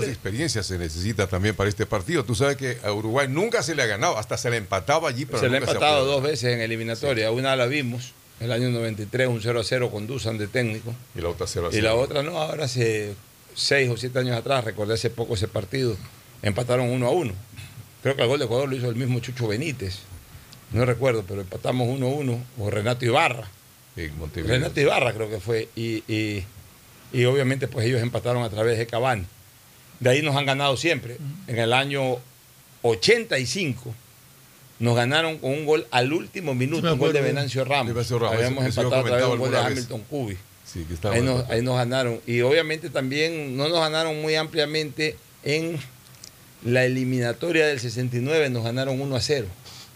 Las experiencias se necesita también para este partido. Tú sabes que a Uruguay nunca se le ha ganado, hasta se le empataba allí, pero se le ha empatado dos veces en eliminatoria. Una la vimos, el año 93, un 0 a 0 con Dusan de técnico. Y la otra 0 a Y la 0. otra no, ahora hace seis o siete años atrás, recordé hace poco ese partido, empataron uno a uno. Creo que el gol de Ecuador lo hizo el mismo Chucho Benítez. No recuerdo, pero empatamos 1 a 1, o Renato Ibarra. Montevideo. Renato Ibarra creo que fue. Y, y- y obviamente pues ellos empataron a través de Cavani. De ahí nos han ganado siempre. En el año 85 nos ganaron con un gol al último minuto, un gol de. Venancio Ramos. Habíamos empatado a través de un gol de. Hamilton Cubi. Sí, que estaba Ahí nos, empatado. ahí nos ganaron. Y obviamente también no nos ganaron muy ampliamente en la eliminatoria del 69, nos ganaron 1 a 0,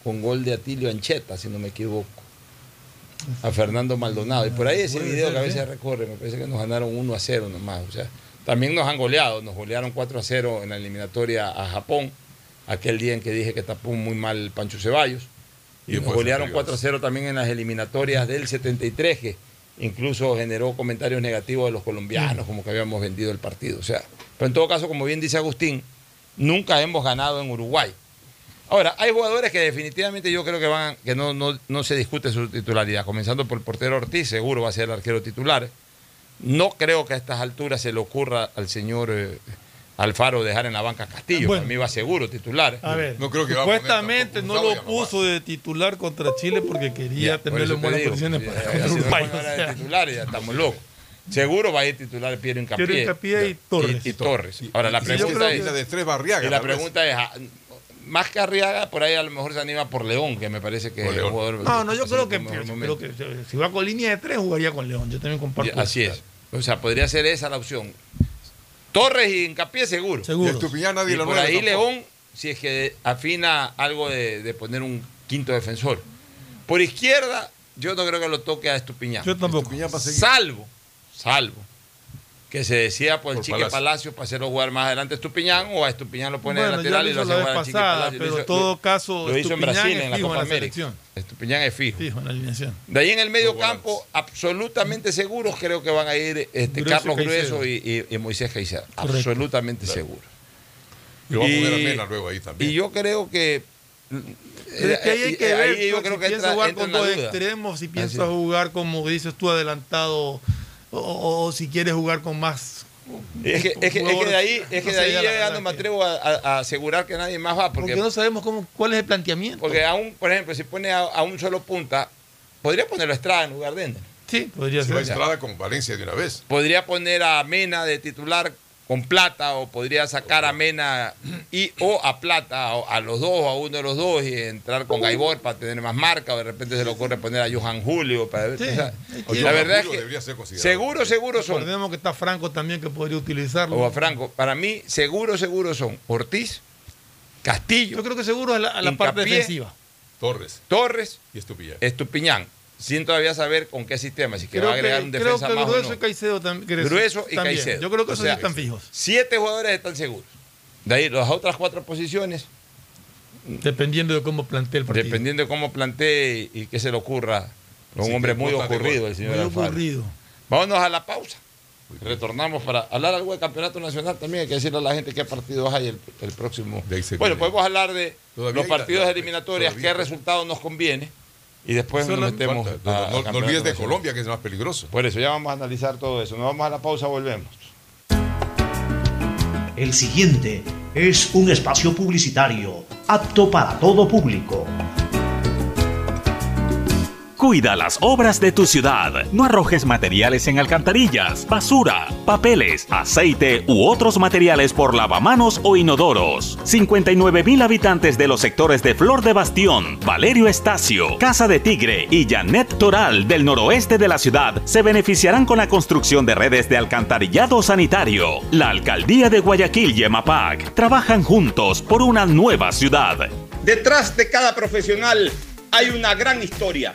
con gol de Atilio Ancheta, si no me equivoco, a Fernando Maldonado. Y por ahí ese video que a veces recorre, me parece que nos ganaron 1 a 0 nomás. O sea, también nos han goleado, nos golearon 4 a 0 en la eliminatoria a Japón, aquel día en que dije que tapó muy mal Pancho Ceballos. Y nos golearon 4-0 también en las eliminatorias del 73, que incluso generó comentarios negativos de los colombianos, como que habíamos vendido el partido. O sea, pero en todo caso, como bien dice Agustín, nunca hemos ganado en Uruguay. Ahora, hay jugadores que definitivamente yo creo que van, que no, no, no se discute su titularidad, comenzando por el portero Ortiz, seguro va a ser el arquero titular. No creo que a estas alturas se le ocurra al señor eh, Alfaro dejar en la banca a Castillo. Bueno. Mí va seguro titular. A ver, No creo que va a poner supuestamente no lo puso de titular contra Chile porque quería Ya, por tenerlo eso en buenas digo, si para ya- si no de titular ya estamos locos. Seguro va a ir titular Piero Incapié. Piero Hincapié y Torres. Y, Torres. Ahora la pregunta es. la de tres Barriaga, y la pregunta es. ah, Más que Arriaga, por ahí a lo mejor se anima por León, que me parece que Por es un jugador. No, no, yo creo que, por creo que eh, si va con línea de tres jugaría con León. Yo también comparto. Así es. O sea, podría ser esa la opción. Torres y Hincapié seguro. Seguro. Y Estupiñán nadie Y lo por ahí tampoco. León, si es que afina algo de, de poner un quinto defensor. Por izquierda, yo no creo que lo toque a Estupiñán. Yo tampoco. Estupiñán. Salvo, salvo, que se decía por el Por Chique Palacio. Palacio. para hacerlo jugar más adelante a Estupiñán o a Estupiñán lo pone de Bueno, ya lateral y lo hace jugar vez al Chique pasada, Palacio. pero Lo en hizo- todo caso, lo hizo en Brasil en la en Copa la América. Estupiñán es fijo. Fijo en la alineación. De ahí en el medio campo, absolutamente seguros creo que van a ir este, Grueso y Carlos Caicedo. Grueso y, y- y Moisés Caicedo. Correcto. Absolutamente seguro. Y lo va a poner a Y- Mena luego ahí también. Y yo creo que. Pero es que ahí hay que eh, ver ahí yo pues, creo si que piensa entra- jugar entra con en dos extremos, si piensa Así es. jugar como dices tú adelantado o, o- o si quieres jugar con más. Es que, es que- es que de ahí, es que No de ahí ya no me atrevo a, asegurar que nadie más va. Porque, Porque, no sabemos cómo, cuál es el planteamiento. porque aún, por ejemplo, si pone a, a un solo punta, podría ponerlo a Estrada en lugar de Ender. Sí, podría ser. Estrada con Valencia de una vez. Podría poner a Mena de titular con plata o podría sacar a Mena y o a plata o a los dos o a uno de los dos y entrar con Gaibor para tener más marca o de repente se le ocurre poner a Johan Julio para ver. Sí, o sea, O la verdad es Julio que debería ser considerado. seguro seguro son Recordemos que está Franco también que podría utilizarlo. o a Franco para mí seguro seguro son Ortiz Castillo Yo creo que seguro a la, a la parte defensiva. Torres Torres y Estupiñán. Estupiñán sin todavía saber con qué sistema si que Creo va a agregar que, un creo defensa que más o Grueso no. y Caicedo tam- Grueso, y también. Caicedo. Yo creo que O esos sea, sí están fijos. Siete jugadores están seguros. De ahí las otras cuatro posiciones Dependiendo de cómo plantee el partido. Dependiendo de cómo plantee y qué se le ocurra. Un Sí, hombre que muy ocurrido el señor Muy Alfaro. ocurrido. Vámonos a la pausa. Retornamos para hablar algo de campeonato nacional también. Hay que decirle a la gente qué partidos hay el, el próximo. Bueno, podemos hablar de los partidos todavía. qué resultado nos conviene. Y después nos metemos. A- no, a no- olvides de. Colombia, que es más peligroso. Por eso ya vamos a analizar todo eso. Nos vamos a la pausa, volvemos. El siguiente es un espacio publicitario apto para todo público. Cuida las obras de tu ciudad. No arrojes materiales en alcantarillas, basura, papeles, aceite u otros materiales por lavamanos o inodoros. 59 mil habitantes de los sectores de Flor de Bastión, Valerio Estacio, Casa de Tigre y Janet Toral del noroeste de la ciudad se beneficiarán con la construcción de redes de alcantarillado sanitario. La alcaldía de Guayaquil y EMAPAC trabajan juntos por una nueva ciudad. Detrás de cada profesional hay una gran historia.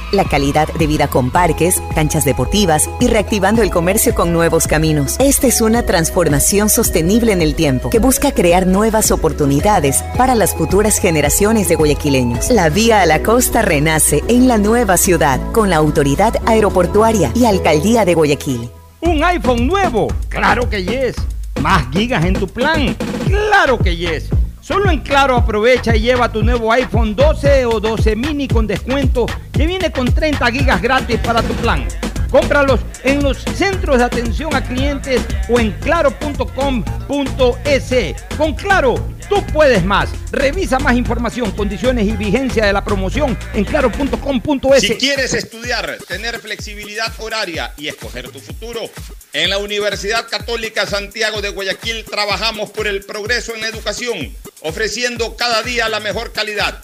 la calidad de vida con parques, canchas deportivas y reactivando el comercio con nuevos caminos. Esta es una transformación sostenible en el tiempo que busca crear nuevas oportunidades para las futuras generaciones de guayaquileños. La vía a la costa renace en la nueva ciudad con la autoridad aeroportuaria y alcaldía de Guayaquil. ¿Un iPhone nuevo? Claro que yes. ¿Más gigas en tu plan? Claro que yes. Solo en Claro aprovecha y lleva tu nuevo iPhone 12 o 12 mini con descuento que viene con 30 gigas gratis para tu plan. Cómpralos en los centros de atención a clientes o en claro.com.es. Con Claro, tú puedes más. Revisa más información, condiciones y vigencia de la promoción en claro.com.es. Si quieres estudiar, tener flexibilidad horaria y escoger tu futuro, en la Universidad Católica Santiago de Guayaquil trabajamos por el progreso en la educación, ofreciendo cada día la mejor calidad.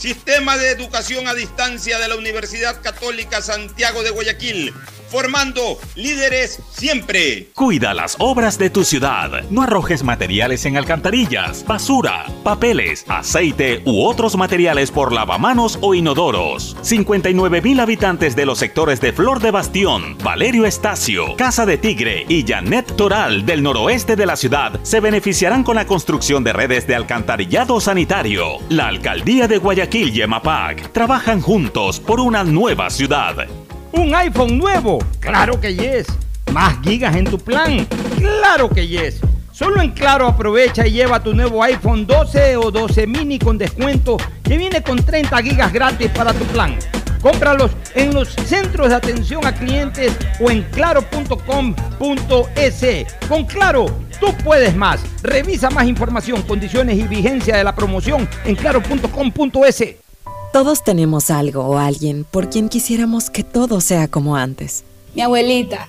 Sistema de Educación a Distancia de la Universidad Católica Santiago de Guayaquil, formando líderes siempre. Cuida las obras de tu ciudad. No arrojes materiales en alcantarillas, basura, papeles, aceite u otros materiales por lavamanos o inodoros. 59 mil habitantes de los sectores de Flor de Bastión, Valerio Estacio, Casa de Tigre y Janet Toral del noroeste de la ciudad se beneficiarán con la construcción de redes de alcantarillado sanitario. La alcaldía de Guayaquil y EMAPAC trabajan juntos por una nueva ciudad. ¿Un iPhone nuevo? Claro que yes. ¿Más gigas en tu plan? Claro que yes. Solo en Claro aprovecha y lleva tu nuevo iPhone 12 o 12 mini con descuento que viene con 30 gigas gratis para tu plan. Cómpralos en los centros de atención a clientes o en claro.com.es. Con Claro, tú puedes más. Revisa más información, condiciones y vigencia de la promoción en claro.com.es. Todos tenemos algo o alguien por quien quisiéramos que todo sea como antes. Mi abuelita,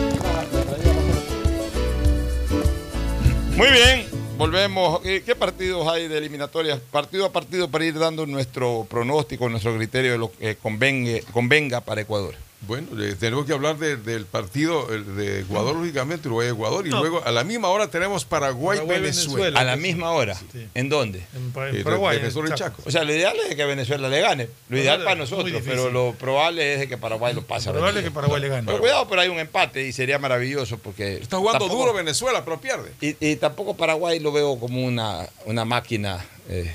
Muy bien, volvemos. Eh, ¿Qué partidos hay de eliminatorias? Partido a partido para ir dando nuestro pronóstico, nuestro criterio de lo que convenga, convenga para Ecuador. Bueno, eh, tenemos que hablar de- del partido de Ecuador, lógicamente, Uruguay-Ecuador, y No. luego a la misma hora tenemos Paraguay-Venezuela. A la misma hora. ¿En dónde? En, Pa- en Eh, Paraguay. Venezuela en Chaco. O sea, lo ideal es que Venezuela le gane. Lo ideal para es nosotros, pero lo probable es de que Paraguay lo pase. a Probable Venezuela. que Paraguay le gane. Pero cuidado, pero hay un empate y sería maravilloso porque. Está jugando tampoco- duro Venezuela, pero pierde. Y, y tampoco Paraguay lo veo como una, una máquina eh,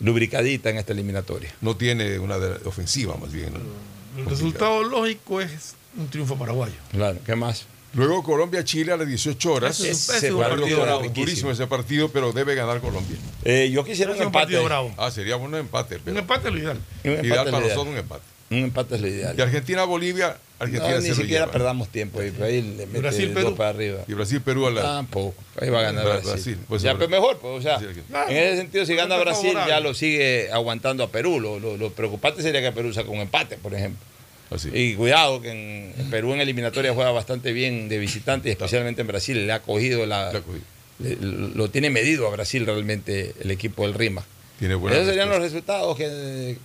lubricadita en esta eliminatoria. No tiene una ofensiva, más bien. ¿no? El resultado lógico es un triunfo paraguayo. Claro, ¿qué más? Luego Colombia-Chile a las 18 horas. Es- Ese un partido partido bravo. riquísimo. Durísimo ese partido, pero debe ganar Colombia. Eh, yo quisiera un un empate. partido bravo. Ah, sería un empate. Un empate es lo ideal. Un empate ideal es para lo ideal. nosotros un empate. Un empate es lo ideal. Y Argentina-Bolivia, No, ni se siquiera lleva. perdamos tiempo ahí. Ahí le mete Brasil, dos Perú. para arriba. Y Brasil-Perú a la... Tampoco. Ahí va a ganar Bra- Brasil. Brasil, pues, ya, pero mejor, pues, o sea, Sí, que- Claro. en ese sentido, si gana Brasil, favorable. ya lo sigue aguantando a Perú. Lo, lo- lo preocupante sería que Perú saque un empate, por ejemplo. Así. Y cuidado, que en, Perú en eliminatoria juega bastante bien de visitante, y especialmente en Brasil. Le ha cogido la. Le ha cogido. le- lo tiene medido a Brasil realmente el equipo del Rima. Tiene buena Esos serían los resultados que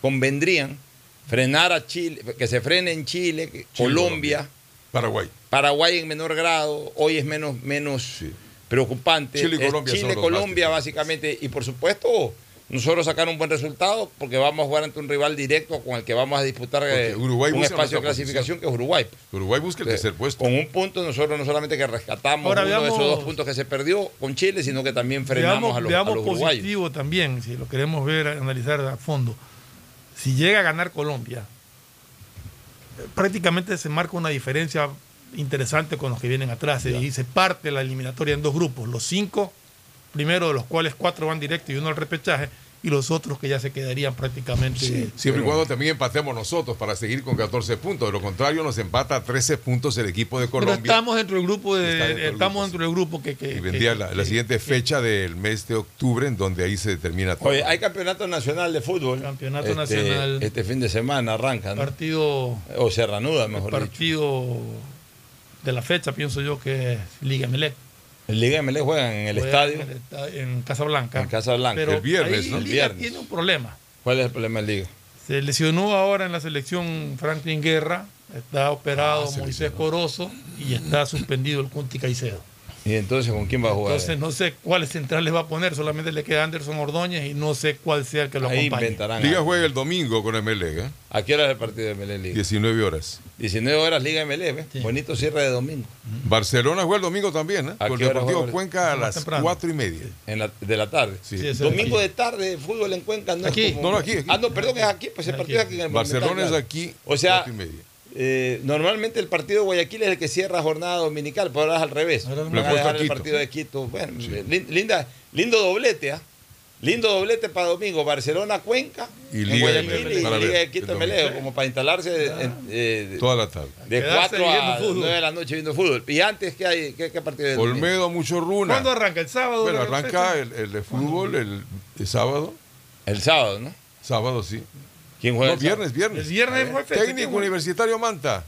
convendrían. Frenar a Chile, que se frene en Chile, Colombia, Paraguay. Paraguay en menor grado, hoy es menos, menos Sí. preocupante. Chile y Colombia Chile, los Colombia básicamente, y por supuesto nosotros sacar un buen resultado porque vamos a jugar ante un rival directo con el que vamos a disputar eh, Uruguay un espacio de clasificación posición. que es Uruguay. Uruguay busca el tercer puesto. Con un punto nosotros no solamente que rescatamos Ahora uno de esos dos puntos que se perdió con Chile, sino que también frenamos veamos a los, a veamos los uruguayos. positivo también, si lo queremos ver, analizar a fondo. Si llega a ganar Colombia, eh, prácticamente se marca una diferencia interesante con los que vienen atrás. Y se parte la eliminatoria en dos grupos. Los cinco, primero de los cuales cuatro van directo y uno al repechaje, y los otros que ya se quedarían prácticamente. Siempre y cuando también empatemos nosotros para seguir con 14 puntos. De lo contrario, nos empata a 13 puntos el equipo de Pero Colombia. estamos dentro del grupo de, Está dentro del estamos dentro del grupo que, que- y vendría que- la, la que- siguiente fecha del mes de octubre, en donde ahí se determina todo. Oye, hay campeonato nacional de fútbol. Campeonato Este- nacional. Este fin de semana arranca, ¿no? partido O se reanuda, mejor dicho. partido de la fecha, pienso yo que es Liga Melec. El Liga MLE juegan en el estadio. En, el en Casablanca. En Casablanca. Pero El viernes, ahí ¿no? El Liga viernes. tiene un problema. ¿Cuál es el problema del Liga? Se lesionó ahora en la selección Franklin Guerra, está operado Ah, Moisés Corozo y está suspendido el Conti Caicedo. ¿Y entonces con quién va a jugar? Entonces no sé cuáles centrales va a poner, solamente le queda Anderson Ordóñez y no sé cuál sea el que lo Ahí acompañe. inventarán. Liga algo. juega el domingo con MLE, ¿eh? ¿A qué hora es el partido de MLE Liga? 19 horas. 19 horas Liga MLE, ¿ves? Bonito cierre de domingo. Barcelona juega el domingo también, ¿eh? ¿A Con qué el hora Deportivo juega? Cuenca a las temprano. 4 y media. En la, de la tarde. Sí. Sí, Domingo aquí. de tarde, fútbol en Cuenca. No, Aquí. Es como- No, no, aquí, aquí. Ah, no, perdón, es aquí. Pues el partido es aquí en el Barcelona es aquí, O sea, 4 y media. Eh, normalmente el partido de Guayaquil es el que cierra jornada dominical, pero ahora es al revés. Ahora Van a dejar el partido de Quito. Bueno, lin- linda, lindo doblete, ¿ah? Lindo doblete para domingo, Barcelona, Cuenca, Y en Liga de Guayaquil Melec, y Liga de Quito. Meleo, como para instalarse en- eh, Toda la tarde. de Quedarse 4 viendo a fútbol. 9 de la noche viendo fútbol. ¿Y antes qué hay? ¿Qué, qué partido domingo? Olmedo, mucho runa. ¿Cuándo arranca? ¿El sábado? Bueno, de arranca el, el de fútbol el, el sábado. El sábado, ¿no? Sábado, sí. ¿Quién juega No, viernes, viernes. Viernes Técnico ¿quién Universitario Manta.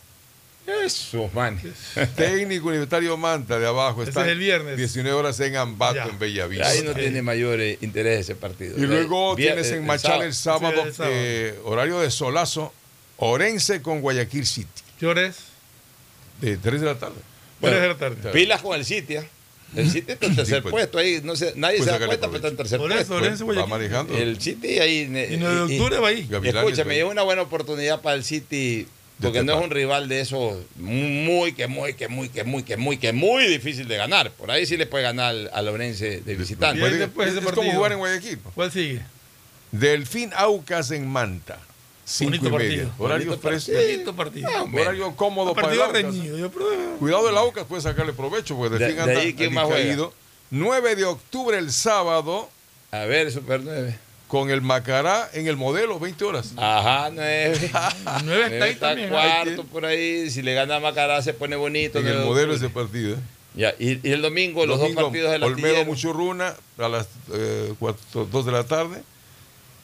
Eso, man. [LAUGHS] Técnico Universitario Manta de abajo. Está es el viernes. 19 horas en Ambato, Ya. en Bellavista. Ahí no tiene mayor eh, interés ese partido. Y luego Vier- tienes eh, en Machal el sábado, Sí, el sábado. eh, horario de solazo, Orense con Guayaquil City, ¿Qué hora es? de 3 de la tarde. Tres de la tarde. Pilas con el City. ¿ah? El City está en [LAUGHS] tercer pues. puesto ahí, no sé, nadie Pues se da cuenta, pero está en tercer Por eso, puesto. Orense, Pues, va manejando. El City ahí. Y 9 de octubre va ahí. Gavilanes, Escúchame, es una buena oportunidad para el City, porque no es un rival de esos muy, que muy, que muy, que muy, que muy, que muy difícil de ganar. Por ahí sí le puede ganar al, al Orense de visitante. Bien, Pues, después es, como jugar en Guayaquil. pues. ¿Cuál sigue? Delfín Aucas en Manta, 5 y Bonito media. partido. Horario fresco. Bonito partido. Ah. Horario cómodo para el reñido. Cuidado del Aucas, puede sacarle provecho, porque De- de anda ahí, ¿quién más alicaído. 9 de octubre el sábado A ver, Super 9. con el Macará en el modelo, 20 horas. Ajá, 9. El 9 está ahí está también. ¿eh? cuarto por ahí. Si le gana a Macará se pone bonito. en el modelo ese partido. ¿eh? Ya, y, y el domingo, los Domingo, dos partidos de la Olmedo Muchurruna a las 2 de la tarde.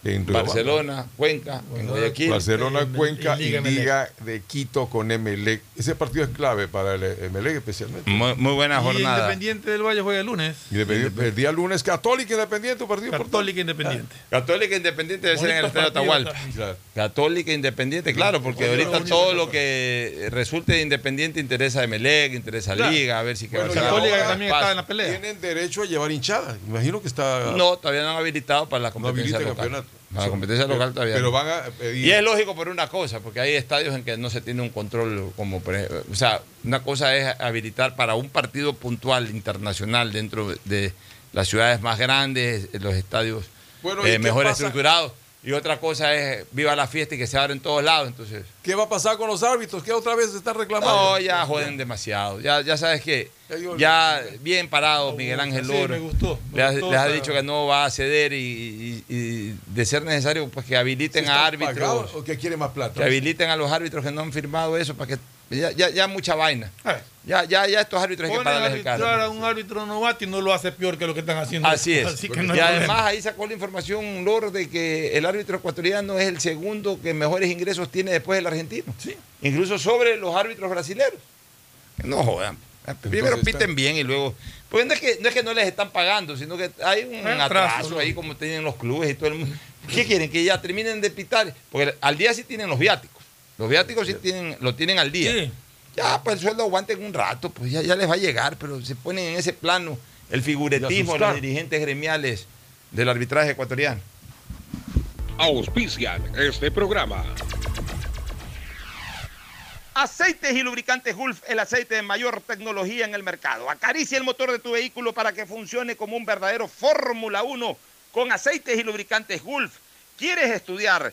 En. Barcelona, Cuenca, en Guayaquil. Barcelona, en- Cuenca en y Liga Liga de Quito con Emelec. Ese partido es clave para el Emelec especialmente. Muy, muy buena Y jornada. Independiente del Valle juega el lunes. Independiente- el día lunes Católica Independiente, un partido. Católica Independiente. Católica Independiente debe ser en el Estadio Atahualpa. Claro. Católica Independiente, claro, porque Bonito, ahorita todo lo que resulte de Independiente interesa a Emelec, interesa a Claro. Liga, a ver si que Bueno, Barcelona- Católica ahora también pasa. está en la pelea. Tienen derecho a llevar hinchada. Imagino que está. No, todavía no han habilitado para la no competencia habilita el local. campeonato. Para la competencia Pero- local todavía. Pero no. van a pedir. Y es lógico por una cosa, porque hay estadios en que no se tiene un control como, por ejemplo, o sea, una cosa es habilitar para un partido puntual internacional dentro de las ciudades más grandes, los estadios Bueno, ¿y eh, mejor pasa? estructurados. Y otra cosa es viva la fiesta y que se abra en todos lados. Entonces, ¿Qué va a pasar con los árbitros? ¿Qué otra vez se está reclamando? no, ya joden demasiado. Ya, ya sabes que ya bien parado Miguel Ángel Sí, Loro. me gustó. me Les ha, gustó les ha dicho que no va a ceder y, y- y de ser necesario pues que habiliten a ¿Está árbitros. ¿O que quiere más plata? Que habiliten a los árbitros que no han firmado eso para que ya, ya, ya mucha vaina. Ver, Ya, ya, ya estos árbitros hay que pararles el a un árbitro novato y no lo hace peor que lo que están haciendo. Así es. Así que no hay y problema. además ahí sacó la información Lor de que el árbitro ecuatoriano es el segundo que mejores ingresos tiene después del argentino. Sí. Incluso sobre los árbitros brasileños. No jodan. Primero Entonces, piten bien y luego. Porque no es, que, no es que no les están pagando, sino que hay un Hay atraso, ahí como tienen los clubes y todo el mundo. ¿Qué quieren? Que ya terminen de pitar. Porque al día sí tienen los viáticos. Los viáticos sí tienen, lo tienen al día. Sí. Ya, pues el sueldo aguanten un rato, pues ya, ya les va a llegar, pero se ponen en ese plano el figuretismo de los dirigentes gremiales del arbitraje ecuatoriano. auspician este programa. Aceites y lubricantes Gulf, el aceite de mayor tecnología en el mercado. Acaricia el motor de tu vehículo para que funcione como un verdadero Fórmula 1 con aceites y lubricantes Gulf. ¿Quieres estudiar,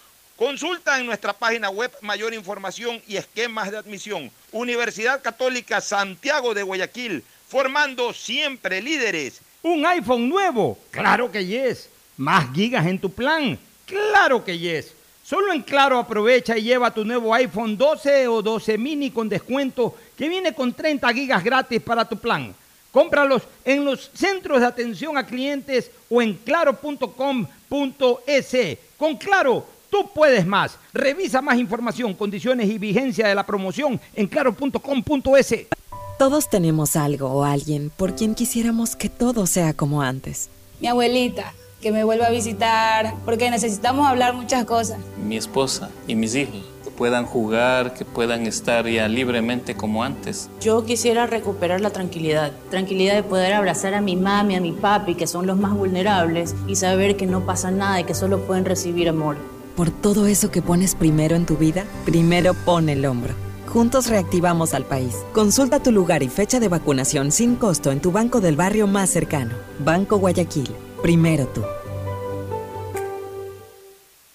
Consulta en nuestra página web mayor información y esquemas de admisión. Universidad Católica Santiago de Guayaquil, formando siempre líderes. ¿Un iPhone nuevo? Claro que yes. ¿Más gigas en tu plan? Claro que yes. Solo en Claro aprovecha y lleva tu nuevo iPhone 12 o 12 mini con descuento que viene con 30 gigas gratis para tu plan. Cómpralos en los centros de atención a clientes o en claro.com.es. Con Claro, tú puedes más. Revisa más información, condiciones y vigencia de la promoción en claro.com.es. Todos tenemos algo o alguien por quien quisiéramos que todo sea como antes. Mi abuelita, que me vuelva a visitar, porque necesitamos hablar muchas cosas. Mi esposa y mis hijos, que puedan jugar, que puedan estar ya libremente como antes. Yo quisiera recuperar la tranquilidad, tranquilidad de poder abrazar a mi mami, a mi papi, que son los más vulnerables, y saber que no pasa nada y que solo pueden recibir amor. Por todo eso que pones primero en tu vida, primero pon el hombro. Juntos reactivamos al país. Consulta tu lugar y fecha de vacunación sin costo en tu banco del barrio más cercano. Banco Guayaquil. Primero tú.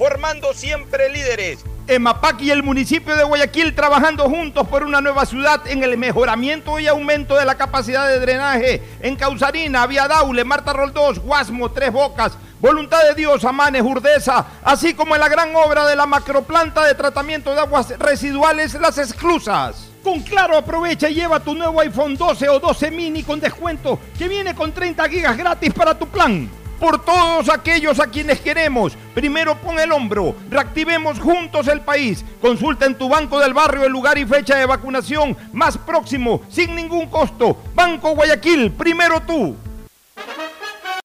formando siempre líderes. EMAPAC y el municipio de Guayaquil trabajando juntos por una nueva ciudad en el mejoramiento y aumento de la capacidad de drenaje en Causarina, Vía Daule, Marta Roldós, Guasmo, Tres Bocas, Voluntad de Dios, Amanes, Urdesa, así como en la gran obra de la macroplanta de tratamiento de aguas residuales Las Exclusas. Con Claro aprovecha y lleva tu nuevo iPhone 12 o 12 mini con descuento que viene con 30 gigas gratis para tu plan. Por todos aquellos a quienes queremos, primero pon el hombro, reactivemos juntos el país. Consulta en tu banco del barrio el lugar y fecha de vacunación más próximo, sin ningún costo. Banco Guayaquil, primero tú.